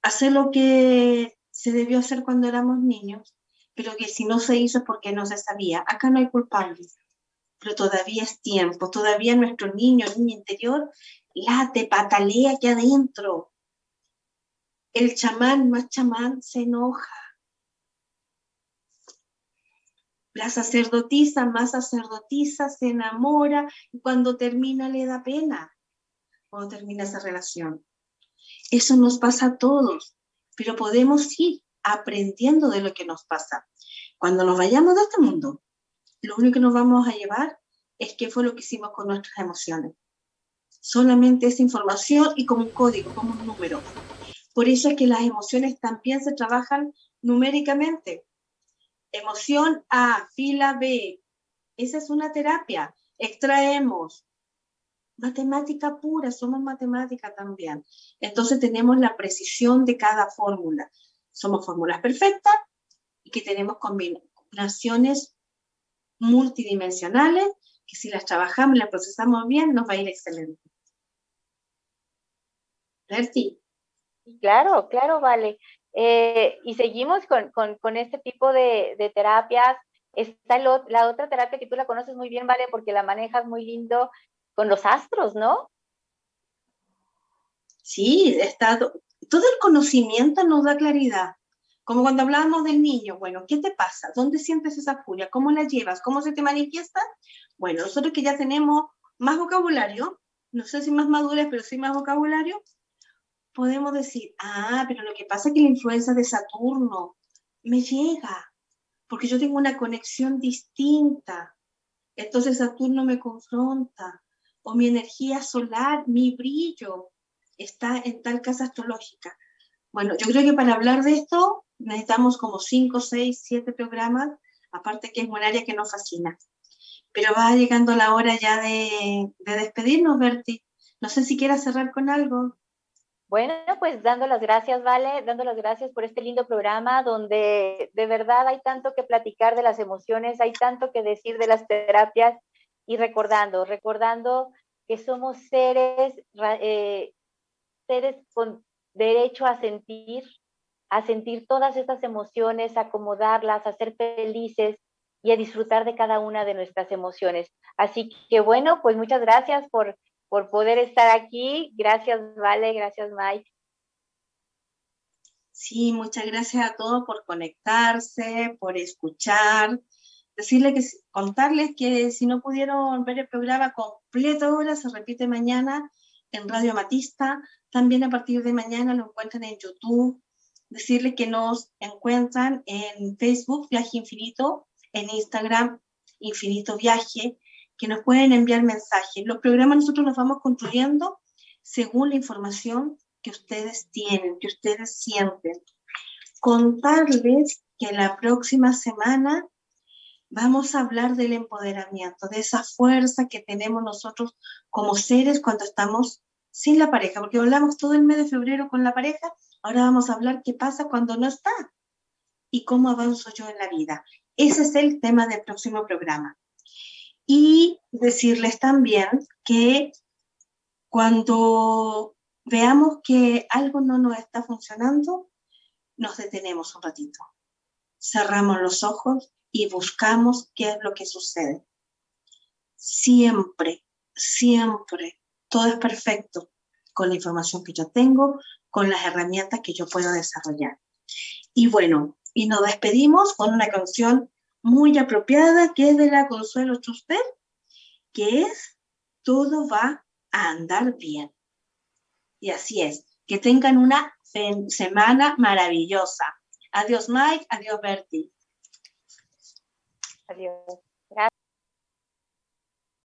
Hacer lo que se debió hacer cuando éramos niños, pero que si no se hizo porque no se sabía. Acá no hay culpables, pero todavía es tiempo, todavía nuestro niño, niño interior, late, patalea aquí adentro. El chamán más chamán se enoja. La sacerdotisa más sacerdotisa se enamora y cuando termina le da pena, cuando termina esa relación. Eso nos pasa a todos pero podemos ir aprendiendo de lo que nos pasa. Cuando nos vayamos de este mundo, lo único que nos vamos a llevar es qué fue lo que hicimos con nuestras emociones. Solamente esa información y como un código, como un número. Por eso es que las emociones también se trabajan numéricamente. Emoción A, fila B. Esa es una terapia. Extraemos, matemática pura, somos matemática también. Entonces tenemos la precisión de cada fórmula. Somos fórmulas perfectas y que tenemos combinaciones multidimensionales que si las trabajamos las procesamos bien nos va a ir excelente. Berti. Claro, claro, vale. Eh, y seguimos con, con, este tipo de, terapias. Está la otra terapia que tú la conoces muy bien, ¿vale? Porque la manejas muy lindo, con los astros, ¿no? Sí, todo el conocimiento nos da claridad. Como cuando hablábamos del niño, bueno, ¿qué te pasa? ¿Dónde sientes esa furia? ¿Cómo la llevas? ¿Cómo se te manifiesta? Bueno, nosotros que ya tenemos más vocabulario, no sé si más madurez, pero sí más vocabulario, podemos decir, ah, pero lo que pasa es que la influencia de Saturno me llega, porque yo tengo una conexión distinta. Entonces Saturno me confronta mi energía solar, mi brillo está en tal casa astrológica. Bueno, yo creo que para hablar de esto necesitamos como 5, 6, 7 programas, aparte que es un área que nos fascina. Pero va llegando la hora ya de, de despedirnos, Berti. No sé si quieras cerrar con algo. Bueno, pues dando las gracias, Vale, dando las gracias por este lindo programa donde de verdad hay tanto que platicar de las emociones, hay tanto que decir de las terapias y recordando, recordando que somos seres, eh, seres con derecho a sentir, a sentir todas estas emociones, a acomodarlas, a ser felices y a disfrutar de cada una de nuestras emociones. Así que bueno, pues muchas gracias por, por poder estar aquí. Gracias, Vale, gracias, Mike. Sí, muchas gracias a todos por conectarse, por escuchar decirle que, contarles que si no pudieron ver el programa completo ahora, se repite mañana en Radio Matista, también a partir de mañana lo encuentran en YouTube, decirles que nos encuentran en Facebook, Viaje Infinito, en Instagram, Infinito Viaje, que nos pueden enviar mensajes. Los programas nosotros los vamos construyendo según la información que ustedes tienen, que ustedes sienten. Contarles que la próxima semana vamos a hablar del empoderamiento, de esa fuerza que tenemos nosotros como seres cuando estamos sin la pareja, porque hablamos todo el mes de febrero con la pareja, ahora vamos a hablar qué pasa cuando no está y cómo avanzo yo en la vida. Ese es el tema del próximo programa. Y decirles también que cuando veamos que algo no nos está funcionando, nos detenemos un ratito. Cerramos los ojos y buscamos qué es lo que sucede. Siempre, siempre, todo es perfecto con la información que yo tengo, con las herramientas que yo puedo desarrollar. Y bueno, y nos despedimos con una canción muy apropiada que es de la Consuelo Chuster, que es Todo va a andar bien. Y así es, que tengan una semana maravillosa. Adiós Mike, adiós Bertie. Adiós.